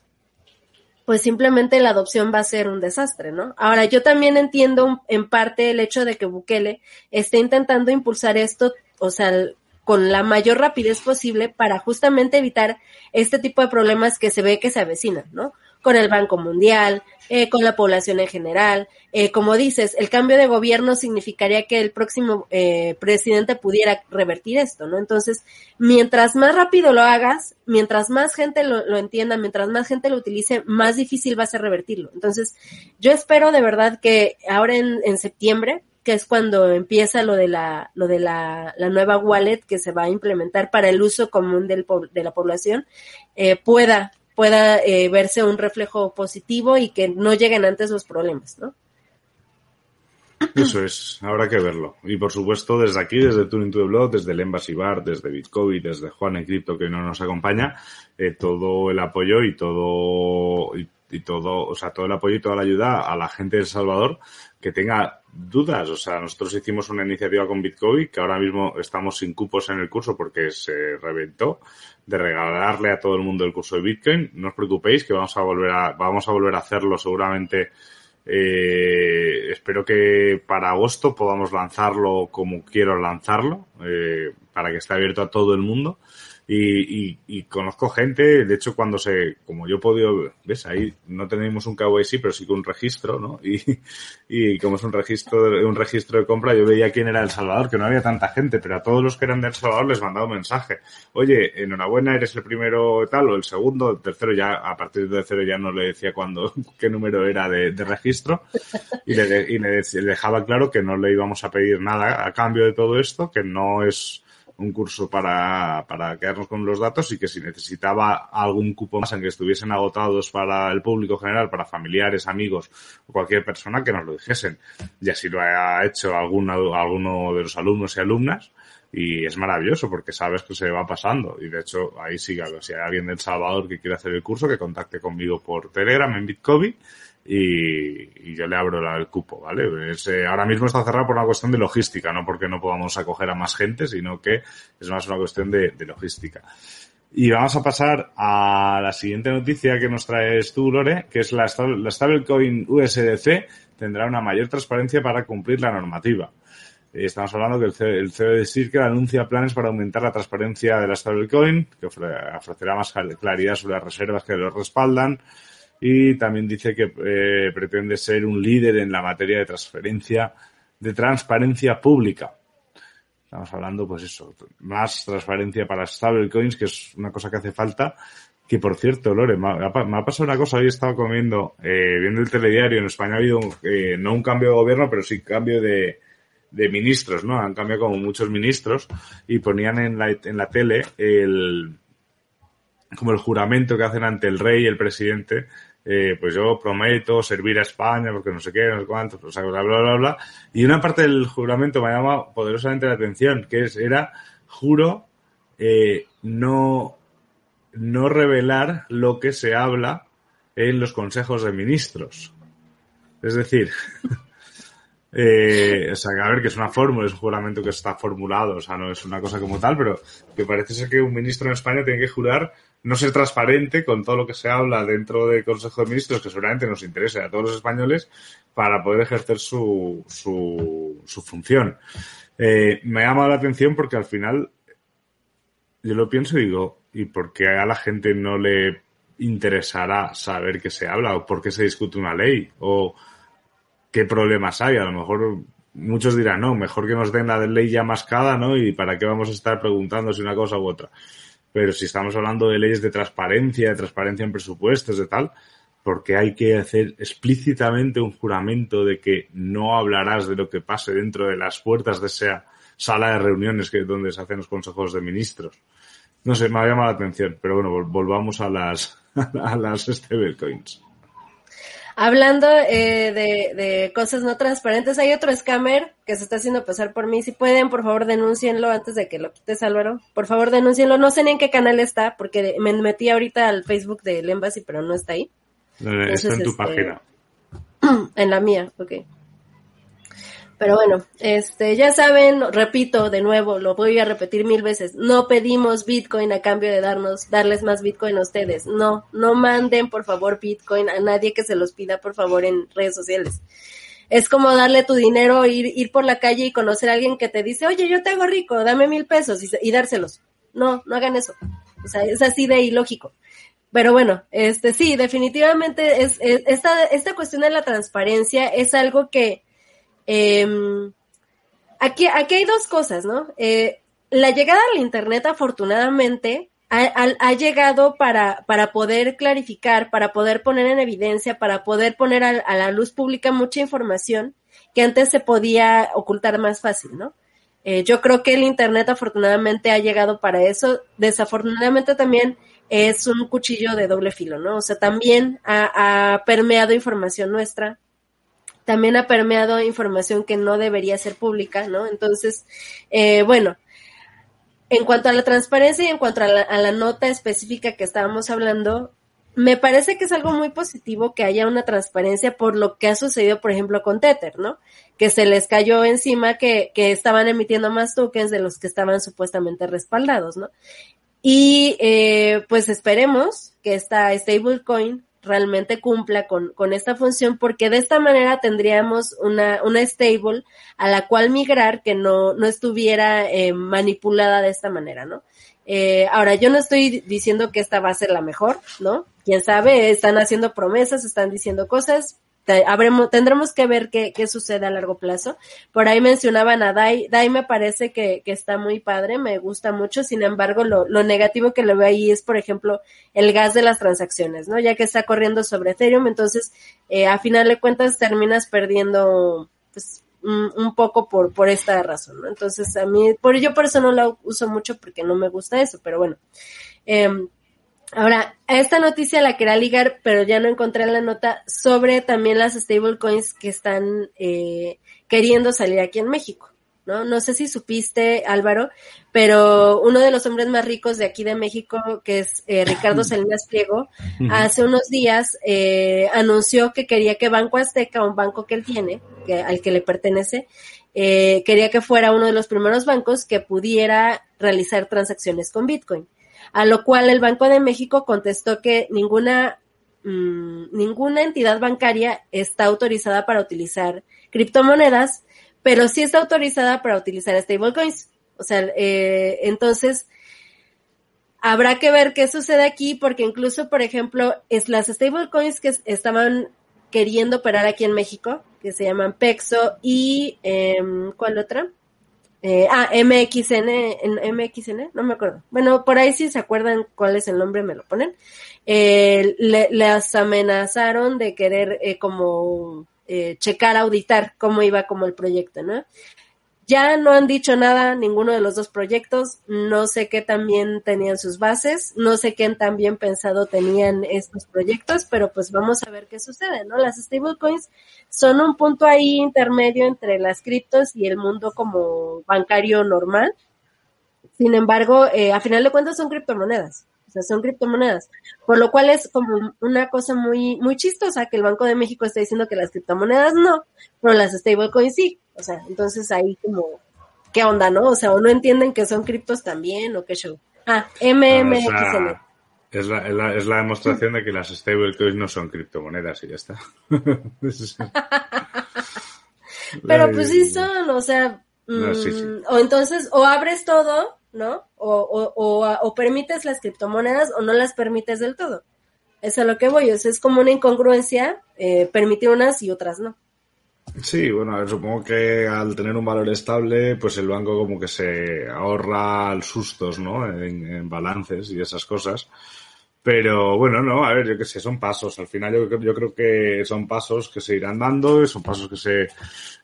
pues simplemente la adopción va a ser un desastre, ¿no? Ahora, yo también entiendo en parte el hecho de que Bukele esté intentando impulsar esto, o sea, con la mayor rapidez posible para justamente evitar este tipo de problemas que se ve que se avecinan, ¿no? Con el Banco Mundial, eh, con la población en general. Eh, como dices, el cambio de gobierno significaría que el próximo eh, presidente pudiera revertir esto, ¿no? Entonces, mientras más rápido lo hagas, mientras más gente lo, lo, entienda, mientras más gente lo utilice, más difícil va a ser revertirlo. Entonces, yo espero de verdad que ahora en, en septiembre, que es cuando empieza lo de la, lo de la, la nueva wallet que se va a implementar para el uso común del, de la población, eh, pueda pueda eh, verse un reflejo positivo y que no lleguen antes los problemas, ¿no? Eso es, habrá que verlo. Y por supuesto, desde aquí, desde Tuning to the Blog, desde el Embassy Bar, desde Bitcoin, desde Juan en Cripto que no nos acompaña, eh, todo el apoyo y todo, y, y, todo, o sea, todo el apoyo y toda la ayuda a la gente de El Salvador que tenga dudas. O sea, nosotros hicimos una iniciativa con Bitcoin que ahora mismo estamos sin cupos en el curso porque se reventó de regalarle a todo el mundo el curso de Bitcoin. No os preocupéis que vamos a volver a, vamos a volver a hacerlo seguramente. Eh, espero que para agosto podamos lanzarlo como quiero lanzarlo, eh, para que esté abierto a todo el mundo. Y, y, y, conozco gente, de hecho cuando se, como yo he podido, ves, ahí no tenemos un KYC, pero sí que un registro, ¿no? Y, y como es un registro, de, un registro de compra, yo veía quién era El Salvador, que no había tanta gente, pero a todos los que eran de El Salvador les mandaba un mensaje. Oye, enhorabuena, eres el primero tal, o el segundo, el tercero ya, a partir del tercero ya no le decía cuándo, qué número era de, de registro, y, le, y le, le dejaba claro que no le íbamos a pedir nada a cambio de todo esto, que no es, un curso para, para quedarnos con los datos y que si necesitaba algún cupo más en que estuviesen agotados para el público general, para familiares, amigos o cualquier persona, que nos lo dijesen. Y así lo ha hecho alguno, alguno de los alumnos y alumnas. Y es maravilloso porque sabes que se va pasando. Y de hecho ahí sí, si hay alguien de El Salvador que quiere hacer el curso, que contacte conmigo por Telegram en Bitcoin y, yo le abro el cupo, ¿vale? Eh, ahora mismo está cerrado por una cuestión de logística, no porque no podamos acoger a más gente, sino que es más una cuestión de, logística. Y vamos a pasar a la siguiente noticia que nos traes tú, Lore, que es la, stablecoin USDC tendrá una mayor transparencia para cumplir la normativa. Estamos hablando que el CEO, el de Circle anuncia planes para aumentar la transparencia de la stablecoin, que ofrecerá más claridad sobre las reservas que los respaldan, y también dice que eh, pretende ser un líder en la materia de transferencia, de transparencia pública. Estamos hablando, pues eso, más transparencia para stablecoins, que es una cosa que hace falta. Que por cierto, Lore, me ha, pasado una cosa, hoy he estado comiendo, eh, viendo el telediario, en España ha habido eh, no un cambio de gobierno, pero sí cambio de, de ministros, ¿no? Han cambiado como muchos ministros y ponían en la, en la tele el, como el juramento que hacen ante el rey y el presidente eh, pues yo prometo servir a España porque no sé qué, no sé cuánto, o sea, bla, bla, bla, bla. Y una parte del juramento me llama poderosamente la atención, que es, era, juro, eh, no, no revelar lo que se habla en los consejos de ministros. Es decir, eh, o sea, a ver, que es una fórmula, es un juramento que está formulado, o sea, no es una cosa como tal, pero que parece ser que un ministro en España tiene que jurar no ser transparente con todo lo que se habla dentro del Consejo de Ministros, que seguramente nos interese a todos los españoles, para poder ejercer su, su, su función. Eh, me ha llamado la atención porque al final yo lo pienso y digo, ¿y por qué a la gente no le interesará saber qué se habla o por qué se discute una ley o qué problemas hay? A lo mejor muchos dirán, no, mejor que nos den la ley ya mascada, ¿no? Y para qué vamos a estar preguntando si una cosa u otra. Pero si estamos hablando de leyes de transparencia, de transparencia en presupuestos, de tal, porque hay que hacer explícitamente un juramento de que no hablarás de lo que pase dentro de las puertas de esa sala de reuniones que donde se hacen los consejos de ministros. No sé, me ha llamado la atención, pero bueno, volvamos a las, a las. Hablando eh, de, de, cosas no transparentes, hay otro scammer que se está haciendo pasar por mí. Si pueden, por favor, denúncienlo antes de que lo quites, Álvaro. Por favor, denúncienlo. No sé ni en qué canal está, porque me metí ahorita al Facebook del Embassy, pero no está ahí. Entonces, está en tu este, página. En la mía, ok. Pero bueno, este, ya saben, repito de nuevo, lo voy a repetir mil veces, no pedimos Bitcoin a cambio de darnos, darles más Bitcoin a ustedes. No, no manden por favor Bitcoin a nadie que se los pida por favor en redes sociales. Es como darle tu dinero, ir, ir por la calle y conocer a alguien que te dice, oye, yo te hago rico, dame mil pesos y, y dárselos. No, no hagan eso. O sea, es así de ilógico. Pero bueno, este sí, definitivamente es, esta, esta cuestión de la transparencia es algo que eh, aquí, aquí hay dos cosas, ¿no? Eh, la llegada al Internet, afortunadamente, ha, llegado para, para poder clarificar, para poder poner en evidencia, para poder poner a, la luz pública mucha información que antes se podía ocultar más fácil, ¿no? Eh, yo creo que el Internet afortunadamente ha llegado para eso. Desafortunadamente también es un cuchillo de doble filo, ¿no? O sea, también ha permeado información nuestra, también ha permeado información que no debería ser pública, ¿no? Entonces, eh, bueno, en cuanto a la transparencia y en cuanto a la, a la, nota específica que estábamos hablando, me parece que es algo muy positivo que haya una transparencia por lo que ha sucedido, por ejemplo, con Tether, ¿no? Que se les cayó encima que, estaban emitiendo más tokens de los que estaban supuestamente respaldados, ¿no? Y eh, pues esperemos que esta stablecoin realmente cumpla con, con esta función, porque de esta manera tendríamos una, una stable a la cual migrar que no, no estuviera eh, manipulada de esta manera, ¿no? Eh, ahora, yo no estoy diciendo que esta va a ser la mejor, ¿no? Quién sabe, están haciendo promesas, están diciendo cosas, habremos, tendremos que ver qué, qué, sucede a largo plazo. Por ahí mencionaban a Dai, Dai me parece que, que está muy padre, me gusta mucho, sin embargo, lo, lo, negativo que le veo ahí es, por ejemplo, el gas de las transacciones, ¿no? Ya que está corriendo sobre Ethereum, entonces, eh, a final de cuentas terminas perdiendo, pues, un, poco por, por esta razón, ¿no? Entonces, a mí, por yo por eso no la uso mucho porque no me gusta eso, pero bueno. Eh, Ahora, a esta noticia la quería ligar, pero ya no encontré la nota sobre también las stablecoins que están eh, queriendo salir aquí en México. ¿no? No sé si supiste, Álvaro, pero uno de los hombres más ricos de aquí de México, que es eh, Ricardo Salinas Pliego, hace unos días eh, anunció que quería que Banco Azteca, un banco que él tiene, que, al que le pertenece, eh, quería que fuera uno de los primeros bancos que pudiera realizar transacciones con Bitcoin. A lo cual el Banco de México contestó que ninguna, mmm, ninguna entidad bancaria está autorizada para utilizar criptomonedas, pero sí está autorizada para utilizar stablecoins. O sea, eh, entonces, habrá que ver qué sucede aquí, porque incluso, por ejemplo, es las stablecoins que estaban queriendo operar aquí en México, que se llaman PEXO y, eh, ¿cuál otra? Eh, ah, MXN, MXN, no me acuerdo. Bueno, por ahí si se acuerdan cuál es el nombre, me lo ponen. Eh, le, les amenazaron de querer eh, como eh, checar, auditar cómo iba como el proyecto, ¿no? Ya no han dicho nada ninguno de los dos proyectos, no sé qué también tenían sus bases, no sé qué tan bien pensado tenían estos proyectos, pero pues vamos a ver qué sucede, ¿no? Las stablecoins son un punto ahí intermedio entre las criptos y el mundo como bancario normal. Sin embargo, eh, a final de cuentas son criptomonedas, son criptomonedas, por lo cual es como una cosa muy, muy chistosa que el Banco de México esté diciendo que las criptomonedas no, pero las stablecoins sí. O sea, entonces ahí como, ¿qué onda, no? O sea, o no entienden que son criptos también o qué show. Ah, MMXN. Ah, es la, es, la, es la, demostración de que las stablecoins no son criptomonedas y ya está. Pero pues sí son, o sea, no, sí, sí. o entonces, o abres todo, ¿no? O, o, permites las criptomonedas o no las permites del todo. Es a lo que voy, o es como una incongruencia, eh, permitir unas y otras no. Sí, bueno, a ver, supongo que al tener un valor estable, pues el banco como que se ahorra sustos, ¿no? En, balances y esas cosas. Pero bueno, no, a ver, yo qué sé, son pasos. Al final yo, yo creo que son pasos que se irán dando, son pasos que se,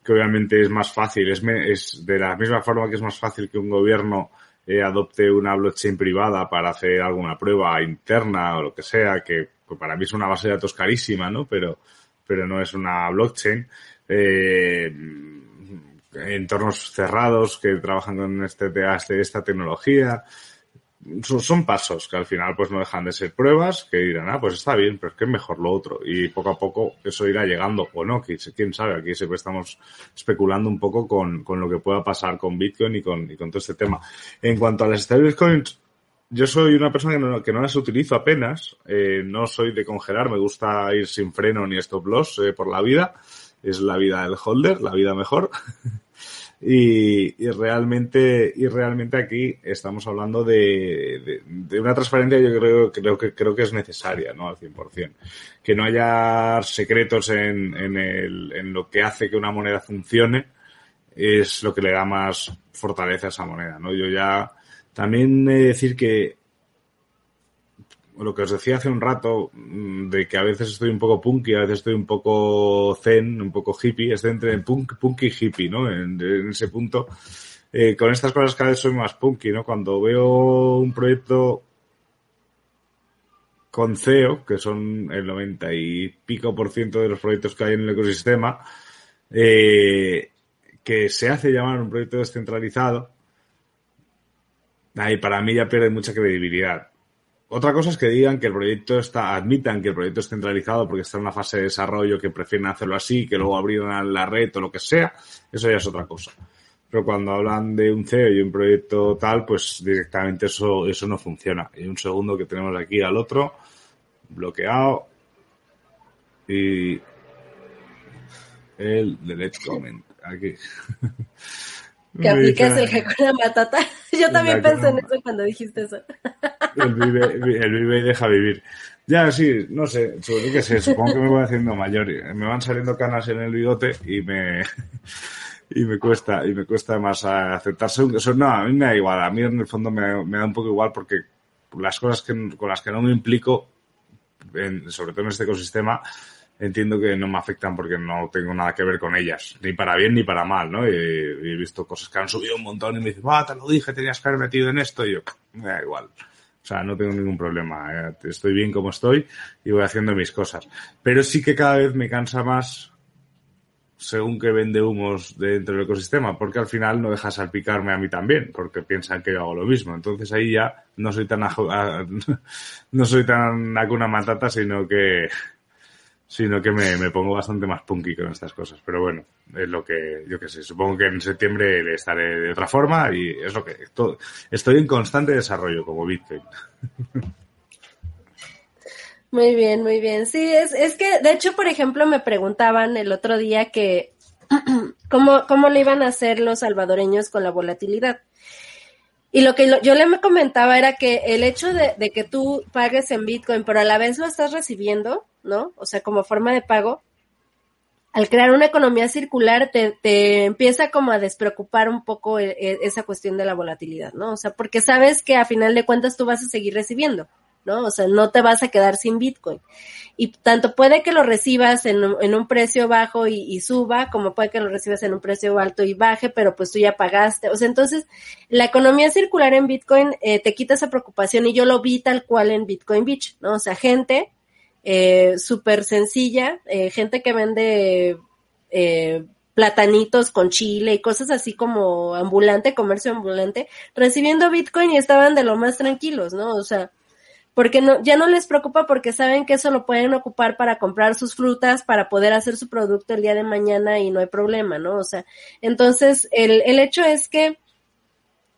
que obviamente es más fácil, es, es de la misma forma que es más fácil que un gobierno eh, adopte una blockchain privada para hacer alguna prueba interna o lo que sea, que pues para mí es una base de datos carísima, ¿no? Pero, pero no es una blockchain eh, entornos cerrados que trabajan con este, este, esta tecnología. Son, pasos que al final pues no dejan de ser pruebas que dirán, ah, pues está bien, pero es que mejor lo otro. Y poco a poco eso irá llegando o no, quién sabe, aquí siempre estamos especulando un poco con, con lo que pueda pasar con Bitcoin y con, y con todo este tema. En cuanto a las stablecoins, yo soy una persona que no, que no las utilizo apenas, eh, no soy de congelar, me gusta ir sin freno ni stop loss eh, por la vida es la vida del holder, la vida mejor. Y, y, realmente y realmente aquí estamos hablando de, de, de, una transparencia yo creo creo que creo que es necesaria no al 100% que no haya secretos en, en, el, en lo que hace que una moneda funcione es lo que le da más fortaleza a esa moneda no yo ya también he de decir que lo que os decía hace un rato, mm, de que a veces estoy un poco punky, a veces estoy un poco zen, un poco hippie, estoy entre punk, punky y hippie, ¿no? En, en ese punto. Eh, con estas cosas cada vez soy más punky, ¿no? Cuando veo un proyecto con CEO, que son el 90 y pico por ciento de los proyectos que hay en el ecosistema, eh, que se hace llamar un proyecto descentralizado, ahí para mí ya pierde mucha credibilidad otra cosa es que digan que el proyecto está, admitan que el proyecto es centralizado porque está en una fase de desarrollo, que prefieren hacerlo así, que luego abrieron la red o lo que sea, eso ya es otra cosa. Pero cuando hablan de un CEO y un proyecto tal, pues directamente eso, eso no funciona. Y un segundo que tenemos aquí al otro, bloqueado, y el delete comment, aquí. Que aplicas el Hakuna Matata. Yo también pensé en eso cuando dijiste eso. El vive, el vive y deja vivir. Ya, sí, no sé, sé, supongo que me voy haciendo mayor. Me van saliendo canas en el bigote y me, y me cuesta, y me cuesta más aceptarse. Eso, no, a mí me da igual. A mí en el fondo me, me da un poco igual porque las cosas que, con las que no me implico, en, sobre todo en este ecosistema, entiendo que no me afectan porque no tengo nada que ver con ellas, ni para bien ni para mal, ¿no? He visto cosas que han subido un montón y me dicen, ah, te lo dije, tenías que haber metido en esto, y yo, me da igual. O sea, no tengo ningún problema. Eh, estoy bien como estoy y voy haciendo mis cosas. Pero sí que cada vez me cansa más según que vende humos dentro del ecosistema, porque al final no deja salpicarme a mí también, porque piensan que yo hago lo mismo. Entonces ahí ya no soy tan, no soy tan acuna matata, sino que, sino que me, me, pongo bastante más punky con estas cosas. Pero bueno, es lo que, yo qué sé, supongo que en septiembre estaré de otra forma y es lo que, todo, estoy en constante desarrollo como Bitcoin. Muy bien, muy bien. Sí, es, es que, de hecho, por ejemplo, me preguntaban el otro día que, ¿cómo, cómo le iban a hacer los salvadoreños con la volatilidad? Y lo que yo le comentaba era que el hecho de, de, que tú pagues en Bitcoin, pero a la vez lo estás recibiendo, ¿no? O sea, como forma de pago, al crear una economía circular te, te empieza como a despreocupar un poco e, e, esa cuestión de la volatilidad, ¿no? O sea, porque sabes que a final de cuentas tú vas a seguir recibiendo. ¿no? O sea, no te vas a quedar sin Bitcoin. Y tanto puede que lo recibas en, en un precio bajo y, suba, como puede que lo recibas en un precio alto y baje, pero pues tú ya pagaste. O sea, entonces, la economía circular en Bitcoin eh, te quita esa preocupación y yo lo vi tal cual en Bitcoin Beach, ¿no? O sea, gente eh, súper sencilla, eh, gente que vende eh, platanitos con chile y cosas así como ambulante, comercio ambulante, recibiendo Bitcoin y estaban de lo más tranquilos, ¿no? O sea, porque no, ya no les preocupa porque saben que eso lo pueden ocupar para comprar sus frutas, para poder hacer su producto el día de mañana y no hay problema, ¿no? O sea, entonces el, el hecho es que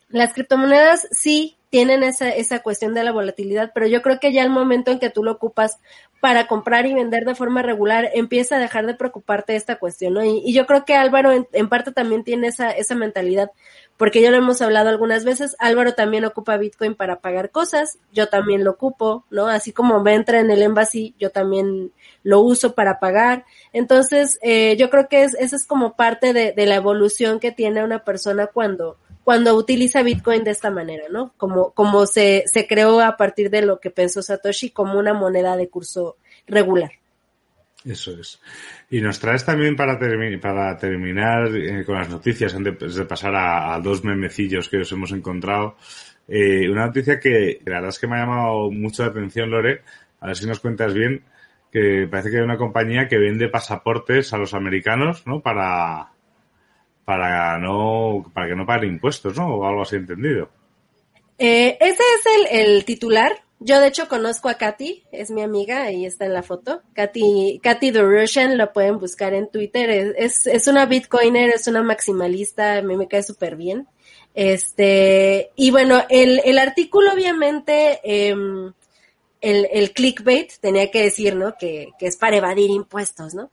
las criptomonedas sí tienen esa, esa cuestión de la volatilidad, pero yo creo que ya el momento en que tú lo ocupas para comprar y vender de forma regular, empieza a dejar de preocuparte esta cuestión, ¿no? Y, y yo creo que Álvaro en, en, parte también tiene esa, esa mentalidad, porque ya lo hemos hablado algunas veces, Álvaro también ocupa Bitcoin para pagar cosas, yo también lo ocupo, ¿no? Así como me entra en el embassy, yo también lo uso para pagar. Entonces, eh, yo creo que es, esa es como parte de, de la evolución que tiene una persona cuando, cuando utiliza Bitcoin de esta manera, ¿no? Como, como se, se creó a partir de lo que pensó Satoshi como una moneda de curso regular. Eso es. Y nos traes también para, termi para terminar eh, con las noticias, antes de pasar a, a, dos memecillos que os hemos encontrado, eh, una noticia que la verdad es que me ha llamado mucho la atención, Lore, a ver si nos cuentas bien, que parece que hay una compañía que vende pasaportes a los americanos, ¿no? Para, para no para que no paguen impuestos, ¿no? O algo así entendido. Eh, ese es el, el, titular. Yo de hecho conozco a Katy, es mi amiga, ahí está en la foto. Katy, Katy the Russian, lo pueden buscar en Twitter. Es, es, una bitcoiner, es una maximalista, a mí me cae súper bien. Este, y bueno, el, el artículo obviamente, eh, el, el clickbait tenía que decir, ¿no? Que, que es para evadir impuestos, ¿no?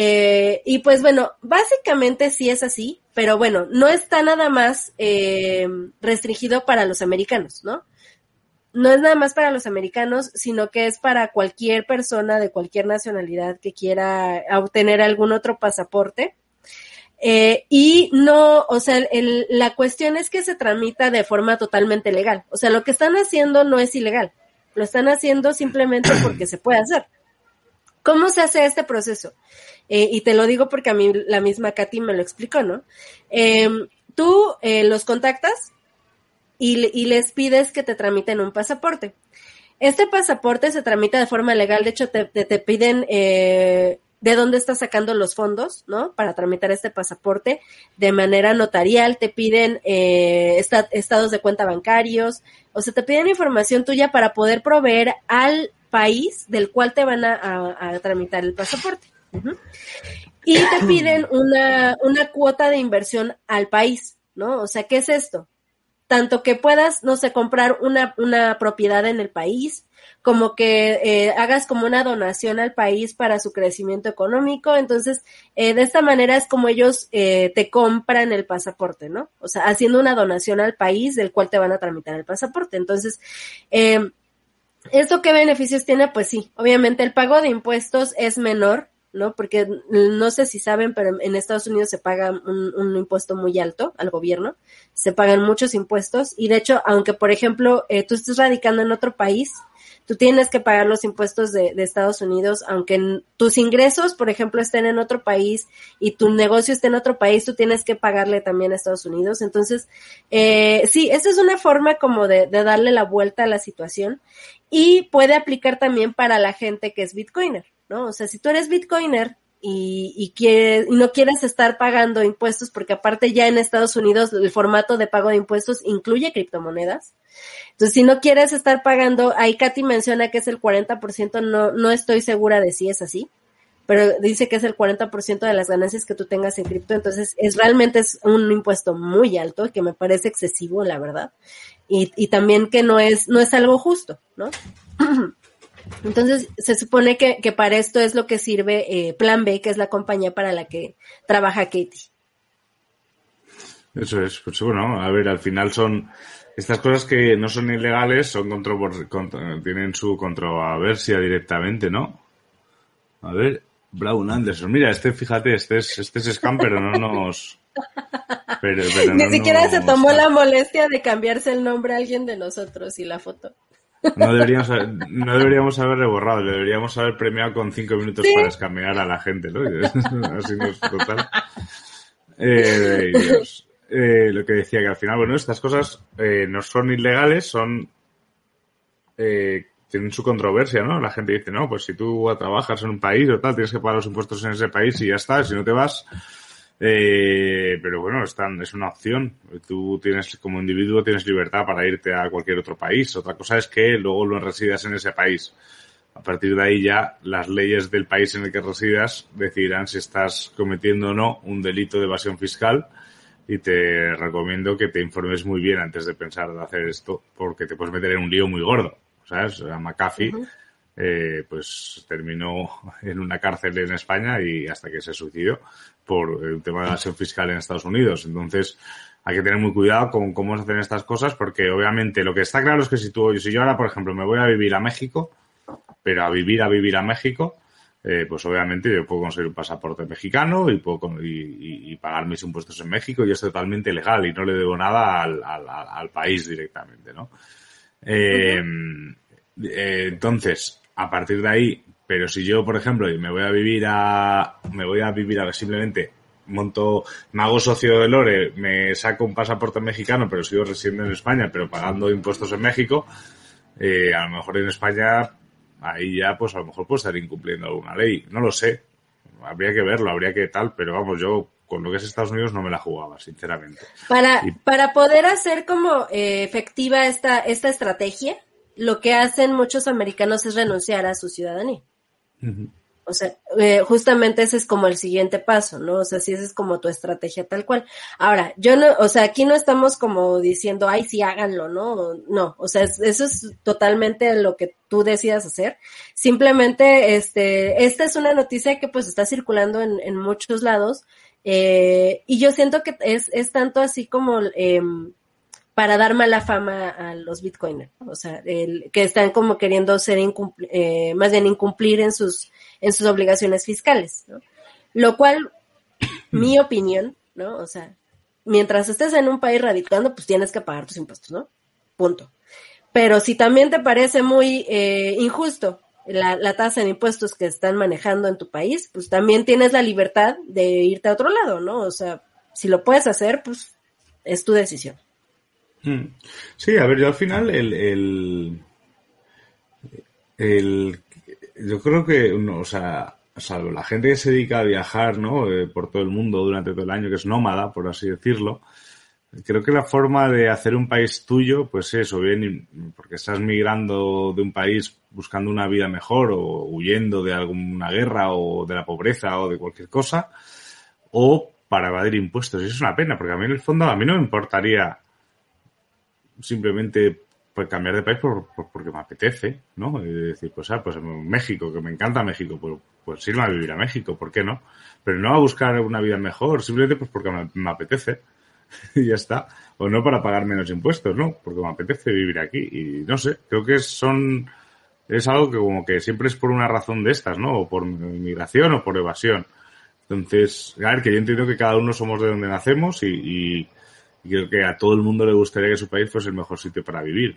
Eh, y pues bueno, básicamente sí es así, pero bueno, no está nada más eh, restringido para los americanos, ¿no? No es nada más para los americanos, sino que es para cualquier persona de cualquier nacionalidad que quiera obtener algún otro pasaporte. Eh, y no, o sea, la cuestión es que se tramita de forma totalmente legal. O sea, lo que están haciendo no es ilegal. Lo están haciendo simplemente porque se puede hacer. ¿Cómo se hace este proceso? Eh, y te lo digo porque a mí la misma Katy me lo explicó, ¿no? Em, tú eh, los contactas y, y, les pides que te tramiten un pasaporte. Este pasaporte se tramita de forma legal, de hecho te, te, te piden eh, de dónde estás sacando los fondos, ¿no? Para tramitar este pasaporte de manera notarial, te piden eh, estados de cuenta bancarios, o sea, te piden información tuya para poder proveer al país del cual te van a, a, tramitar el pasaporte. Y te piden una, una cuota de inversión al país, ¿no? O sea, ¿qué es esto? Tanto que puedas, no sé, comprar una, una propiedad en el país, como que eh, hagas como una donación al país para su crecimiento económico. Entonces, eh, de esta manera es como ellos eh, te compran el pasaporte, ¿no? O sea, haciendo una donación al país del cual te van a tramitar el pasaporte. Entonces, eh, ¿esto qué beneficios tiene? Pues sí, obviamente el pago de impuestos es menor ¿no? Porque no sé si saben, pero en Estados Unidos se paga un, un, impuesto muy alto al gobierno, se pagan muchos impuestos y de hecho, aunque por ejemplo eh, tú estés radicando en otro país, tú tienes que pagar los impuestos de, Estados Unidos, aunque tus ingresos, por ejemplo, estén en otro país y tu negocio esté en otro país, tú tienes que pagarle también a Estados Unidos. Entonces, eh, sí, esa es una forma como de, de darle la vuelta a la situación y puede aplicar también para la gente que es Bitcoiner. ¿no? O sea, si tú eres Bitcoiner y, y, y no quieres estar pagando impuestos, porque aparte ya en Estados Unidos el formato de pago de impuestos incluye criptomonedas. Entonces, si no quieres estar pagando, ahí Katy menciona que es el 40%, no, no estoy segura de si es así, pero dice que es el 40% de las ganancias que tú tengas en cripto, entonces es realmente es un impuesto muy alto, que me parece excesivo, la verdad, y, y también que no es, no es algo justo, ¿no? Entonces, se supone que, que, para esto es lo que sirve eh, Plan B, que es la compañía para la que trabaja Katie. Eso es, pues bueno, a ver, al final son estas cosas que no son ilegales, son contra, contra, tienen su controversia directamente, ¿no? A ver, Brown Anderson, mira, este, fíjate, este es, este es scam, pero no nos... Pero, pero Ni no siquiera nos... se tomó la molestia de cambiarse el nombre a alguien de nosotros y la foto. No deberíamos, no deberíamos haberle borrado, le deberíamos haber premiado con cinco minutos ¿Sí? para escamear a la gente, ¿no? Así no es total. Eh, Dios. Eh, lo que decía que al final, bueno, estas cosas eh, no son ilegales, son eh, tienen su controversia, ¿no? La gente dice, no, pues si tú trabajas en un país o tal, tienes que pagar los impuestos en ese país y ya está, si no te vas, eh, pero bueno, están, es una opción. Tú tienes, como individuo, tienes libertad para irte a cualquier otro país. Otra cosa es que luego lo residas en ese país. A partir de ahí ya las leyes del país en el que residas decidirán si estás cometiendo o no un delito de evasión fiscal y te recomiendo que te informes muy bien antes de pensar de hacer esto porque te puedes meter en un lío muy gordo. ¿Sabes? A McAfee uh eh, pues terminó en una cárcel en España y hasta que se suicidó por el tema de la evasión fiscal en Estados Unidos. Entonces, hay que tener muy cuidado con cómo se hacen estas cosas porque obviamente lo que está claro es que si tú, si yo ahora, por ejemplo, me voy a vivir a México, pero a vivir, a vivir a México, eh, pues obviamente yo puedo conseguir un pasaporte mexicano y puedo y, y, pagar mis impuestos en México y es totalmente legal y no le debo nada al, al, al país directamente, ¿no? Eh, entonces, a partir de ahí, pero si yo, por ejemplo, me voy a vivir a, me voy a vivir a simplemente monto, me hago socio de Lore, me saco un pasaporte mexicano, pero sigo residiendo en España, pero pagando impuestos en México, eh, a lo mejor en España, ahí ya, pues a lo mejor puedo estar incumpliendo alguna ley. No lo sé. Habría que verlo, habría que tal, pero vamos, yo con lo que es Estados Unidos no me la jugaba, sinceramente. Para, y... para poder hacer como eh, efectiva esta, esta estrategia, lo que hacen muchos americanos es renunciar a su ciudadanía. Uh -huh. O sea, eh, justamente ese es como el siguiente paso, ¿no? O sea, si esa es como tu estrategia tal cual. Ahora, yo no, o sea, aquí no estamos como diciendo, ay, sí, háganlo, ¿no? No, o sea, eso es totalmente lo que tú decidas hacer. Simplemente, este, esta es una noticia que pues está circulando en, en muchos lados, eh, y yo siento que es, es tanto así como, eh, para dar mala fama a los bitcoiners, o sea, el, que están como queriendo ser eh, más bien incumplir en sus en sus obligaciones fiscales, ¿no? Lo cual, mi opinión, ¿no? O sea, mientras estés en un país radicando, pues tienes que pagar tus impuestos, ¿no? Punto. Pero si también te parece muy eh, injusto la, la, tasa de impuestos que están manejando en tu país, pues también tienes la libertad de irte a otro lado, ¿no? O sea, si lo puedes hacer, pues es tu decisión. Hmm. Sí, a ver, yo al final el, el, yo creo que, o sea, salvo la gente que se dedica a viajar, ¿no? Eh, por todo el mundo durante todo el año, que es nómada, por así decirlo, creo que la forma de hacer un país tuyo, pues eso, bien, porque estás migrando de un país buscando una vida mejor o huyendo de alguna guerra o de la pobreza o de cualquier cosa, o para evadir impuestos. Y es una pena, porque a mí en el fondo a mí no me importaría simplemente pues cambiar de país por, porque me apetece, ¿no? Y decir, pues, ah, pues México, que me encanta México, pues, pues irme a vivir a México, ¿por qué no? Pero no a buscar una vida mejor, simplemente pues porque me, apetece. y ya está. O no para pagar menos impuestos, ¿no? Porque me apetece vivir aquí. Y no sé, creo que son, es algo que como que siempre es por una razón de estas, ¿no? O por inmigración o por evasión. Entonces, a ver, que yo entiendo que cada uno somos de donde nacemos y y creo que a todo el mundo le gustaría que su país fuese el mejor sitio para vivir.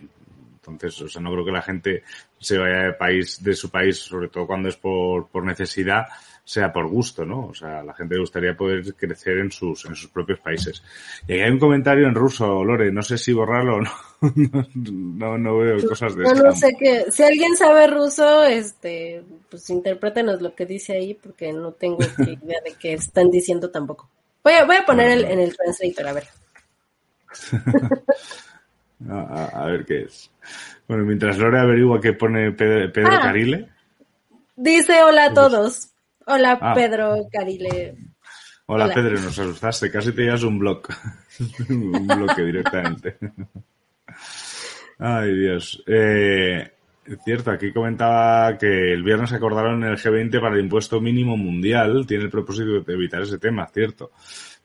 Entonces, o sea, no creo que la gente se vaya de país, de su país, sobre todo cuando es por, por necesidad, sea por gusto, ¿no? O sea, a la gente le gustaría poder crecer en sus, en sus propios países. Y hay un comentario en ruso, Lore, no sé si borrarlo o no. no, no veo cosas de eso. No, no sé que, si alguien sabe ruso, este, pues interprétenos lo que dice ahí, porque no tengo idea de qué están diciendo tampoco. Voy a, voy a poner el, en el translator, a ver. a, ver qué es. Bueno, mientras Lore averigua qué pone Pedro, ah. Carile. Dice hola a todos. Hola ah. Pedro Carile. Hola, Pedro, nos asustaste, casi te llevas un blog. un bloque directamente. Ay, Dios. Eh, es cierto, aquí comentaba que el viernes acordaron el G20 para el impuesto mínimo mundial. Tiene el propósito de evitar ese tema, cierto.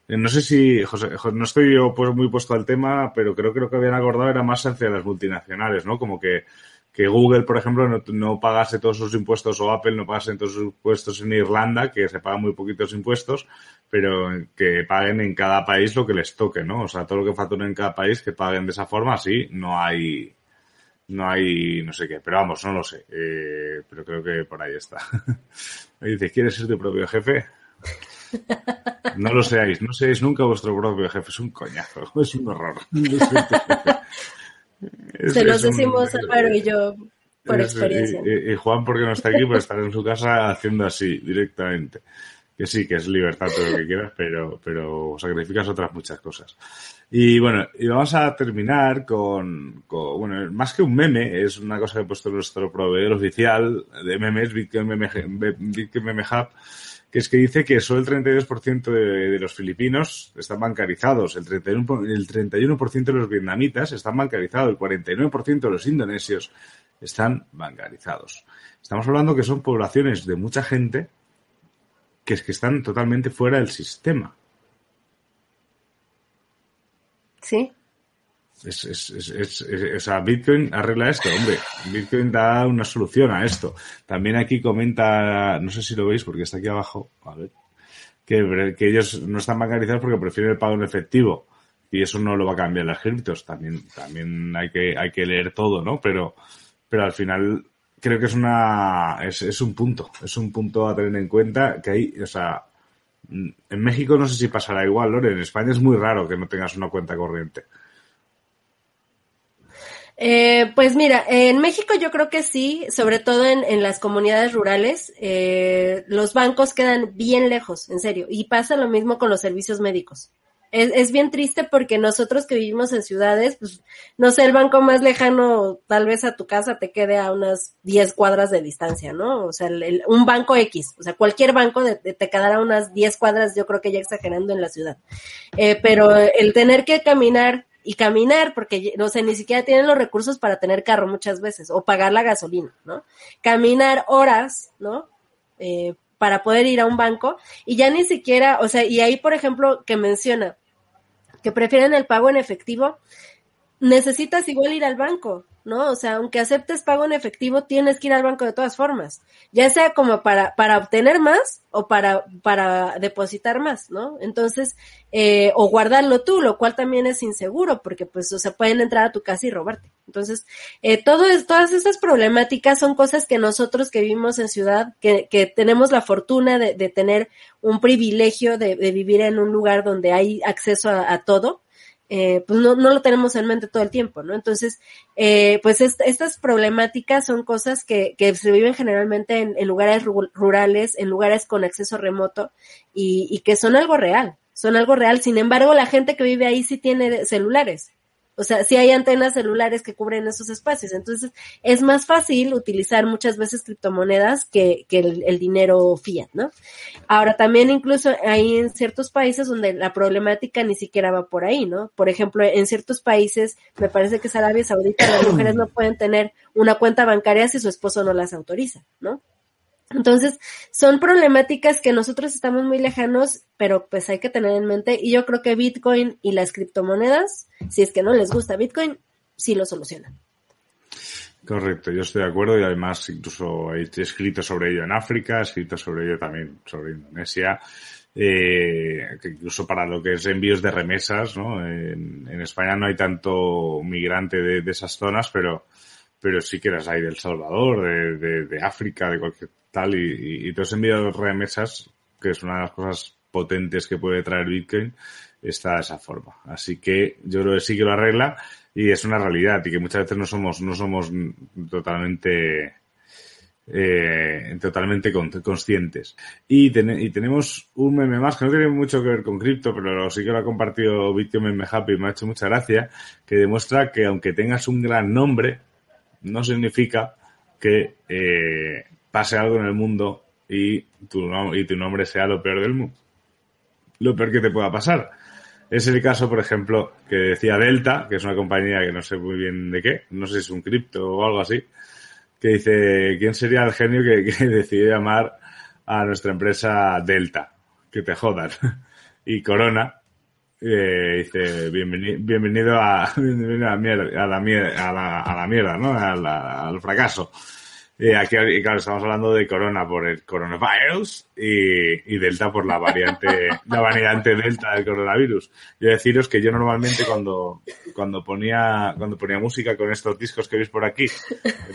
Eh, no sé si, José, no estoy yo pues muy puesto al tema, pero creo lo que habían acordado era más hacia las multinacionales, ¿no? Como que, que Google, por ejemplo, no, no, pagase todos sus impuestos o Apple no pagase todos sus impuestos en Irlanda, que se pagan muy poquitos impuestos, pero que paguen en cada país lo que les toque, ¿no? O sea, todo lo que facturen en cada país que paguen de esa forma, así no hay, no hay, no sé qué, pero vamos, no lo sé, eh, pero creo que por ahí está. Me dice, ¿quieres ser tu propio jefe? No lo seáis, no seáis nunca vuestro propio jefe, es un coñazo, es un horror. Se los decimos Álvaro y yo por experiencia. Y, Juan, porque no está aquí, por estar en su casa haciendo así, directamente. Que sí, que es libertad todo lo que quieras, pero, pero sacrificas otras muchas cosas. Y bueno, y vamos a terminar con, con, bueno, más que un meme, es una cosa que ha puesto nuestro proveedor oficial de memes, Bitcoin Meme, Bitcoin Meme Hub, que es que dice que solo el 32% de, de, los filipinos están bancarizados, el 31%, el 31 de los vietnamitas están bancarizados, el 49% de los indonesios están bancarizados. Estamos hablando que son poblaciones de mucha gente que es que están totalmente fuera del sistema. Sí. Es, es, es, o sea, Bitcoin arregla esto, hombre. Bitcoin da una solución a esto. También aquí comenta, no sé si lo veis porque está aquí abajo, a ver, que, ellos no están bancarizados porque prefieren el pago en efectivo. Y eso no lo va a cambiar las criptos. También, también hay que, hay que leer todo, ¿no? Pero, pero al final creo que es una, es, es un punto, es un punto a tener en cuenta que hay, o sea, en México no sé si pasará igual, ¿no? En España es muy raro que no tengas una cuenta corriente. Eh, pues mira, en México yo creo que sí, sobre todo en, en las comunidades rurales, eh, los bancos quedan bien lejos, en serio, y pasa lo mismo con los servicios médicos. es, es, bien triste porque nosotros que vivimos en ciudades, pues, no sé, el banco más lejano tal vez a tu casa te quede a unas 10 cuadras de distancia, ¿no? O sea, el, un banco X, o sea, cualquier banco te quedará unas 10 cuadras, yo creo que ya exagerando en la ciudad. Eh, pero el tener que caminar y caminar, porque no sé, ni siquiera tienen los recursos para tener carro muchas veces, o pagar la gasolina, ¿no? Caminar horas, ¿no? Eh, para poder ir a un banco y ya ni siquiera, o sea, y ahí, por ejemplo, que menciona que prefieren el pago en efectivo, necesitas igual ir al banco, ¿no? O sea, aunque aceptes pago en efectivo, tienes que ir al banco de todas formas, ya sea como para, para obtener más o para, para depositar más, ¿no? Entonces, eh, o guardarlo tú, lo cual también es inseguro, porque pues, o sea, pueden entrar a tu casa y robarte. Entonces, eh, todo es, todas estas problemáticas son cosas que nosotros que vivimos en ciudad, que, que tenemos la fortuna de, de tener un privilegio de, de, vivir en un lugar donde hay acceso a, a todo, eh, pues no, no lo tenemos en mente todo el tiempo, ¿no? Entonces, eh, pues est estas problemáticas son cosas que, que se viven generalmente en, en lugares rurales, en lugares con acceso remoto y, y, que son algo real, son algo real. Sin embargo, la gente que vive ahí sí tiene celulares. O sea, sí hay antenas celulares que cubren esos espacios. Entonces, es más fácil utilizar muchas veces criptomonedas que, que el, el, dinero fiat, ¿no? Ahora, también incluso hay en ciertos países donde la problemática ni siquiera va por ahí, ¿no? Por ejemplo, en ciertos países, me parece que es Arabia Saudita, las mujeres no pueden tener una cuenta bancaria si su esposo no las autoriza, ¿no? Entonces, son problemáticas que nosotros estamos muy lejanos, pero pues hay que tener en mente. Y yo creo que Bitcoin y las criptomonedas, si es que no les gusta Bitcoin, sí lo solucionan. Correcto, yo estoy de acuerdo y además incluso he escrito sobre ello en África, he escrito sobre ello también sobre Indonesia, eh, incluso para lo que es envíos de remesas, ¿no? En, en España no hay tanto migrante de, de, esas zonas, pero, pero sí que las hay del Salvador, de, de, de África, de cualquier tal, y, y, todos envíos remesas, que es una de las cosas potentes que puede traer Bitcoin, está de esa forma. Así que yo creo que sí que lo arregla y es una realidad y que muchas veces no somos, no somos totalmente, eh, totalmente conscientes. Y, tenemos un meme más que no tiene mucho que ver con cripto, pero sí que lo ha compartido Bitcoin Meme Happy y me ha hecho mucha gracia, que demuestra que aunque tengas un gran nombre, no significa que eh, pase algo en el mundo y tu, y tu nombre sea lo peor del mundo. Lo peor que te pueda pasar. Es el caso, por ejemplo, que decía Delta, que es una compañía que no sé muy bien de qué, no sé si es un cripto o algo así, que dice, ¿quién sería el genio que, que decidió llamar a nuestra empresa Delta? Que te jodan. Y Corona eh, dice, bienvenido, bienvenido, a, bienvenido a, mierda, a, la, a, la, a la mierda, ¿no? A la, al fracaso. Y aquí, claro, estamos hablando de corona por el coronavirus y, y delta por la variante, la variante delta del coronavirus. Yo deciros que yo normalmente cuando, cuando ponía, cuando ponía música con estos discos que veis por aquí,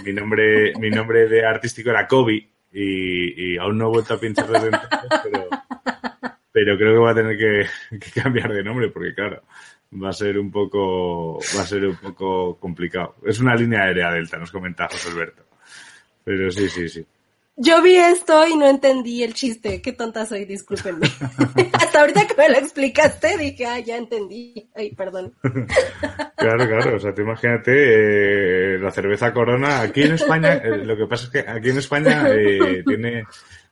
mi nombre, mi nombre de artístico era Kobe y, y aún no he vuelto a pinchar desde entonces, pero, pero creo que voy a tener que, que cambiar de nombre porque claro, va a ser un poco, va a ser un poco complicado. Es una línea aérea delta, nos comenta José Alberto. Pero sí, sí, sí. Yo vi esto y no entendí el chiste. Qué tonta soy, discúlpenme. Hasta ahorita que me lo explicaste dije, ah, ya entendí. Ay, perdón. claro, claro. O sea, tú imagínate eh, la cerveza Corona. Aquí en España, eh, lo que pasa es que aquí en España eh, tiene,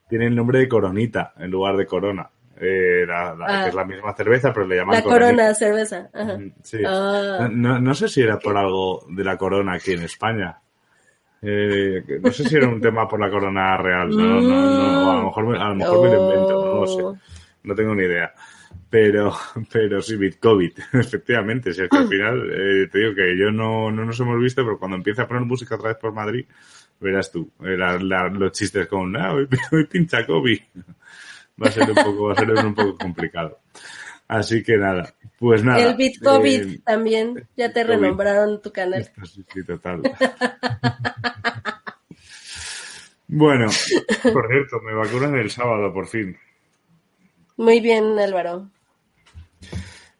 tiene el nombre de Coronita en lugar de Corona. Eh, la, la, ah. que es la misma cerveza, pero le llaman La corona cerveza. Ajá. Sí. Ah. No, no, sé si era por algo de la corona aquí en España. Eh, no sé si era un tema por la corona real, no, no, no, a lo mejor, a lo mejor oh. me lo invento, no lo sé, no tengo ni idea. Pero, pero sí, Bitcoin, efectivamente, si es que al final, eh, te digo que yo no, no nos hemos visto, pero cuando empiece a poner música otra vez por Madrid, verás tú, eh, la, la, los chistes con, ah, hoy, hoy pincha COVID. Va a ser un poco, va a ser un poco complicado. Así que nada, pues nada. El BitCovid eh, también, ya te COVID. renombraron tu canal. Sí, sí, total. bueno, por cierto, me vacunan el sábado, por fin. Muy bien, Álvaro.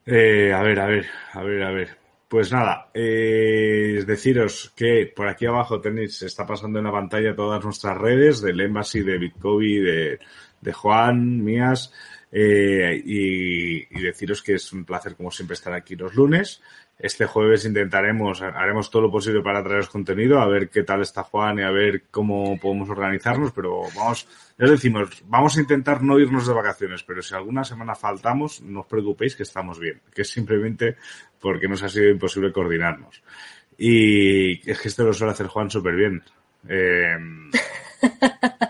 Eh, a ver, a ver, a ver, a ver. Pues nada, eh, deciros que por aquí abajo tenéis, se está pasando en la pantalla todas nuestras redes del Embassy, de Bitcoin, de, de Juan, mías. Eh, y, y, deciros que es un placer, como siempre, estar aquí los lunes. Este jueves intentaremos, haremos todo lo posible para traeros contenido, a ver qué tal está Juan y a ver cómo podemos organizarnos, pero vamos, ya decimos, vamos a intentar no irnos de vacaciones, pero si alguna semana faltamos, no os preocupéis que estamos bien, que es simplemente porque nos ha sido imposible coordinarnos. Y es que esto lo suele hacer Juan súper bien. Eh,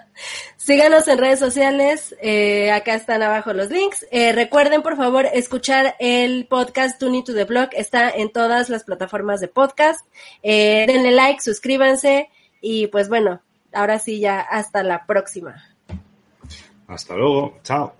Síganos en redes sociales, eh, acá están abajo los links. Eh, recuerden, por favor, escuchar el podcast Tune to the Blog, está en todas las plataformas de podcast. Eh, denle like, suscríbanse y pues bueno, ahora sí ya hasta la próxima. Hasta luego, chao.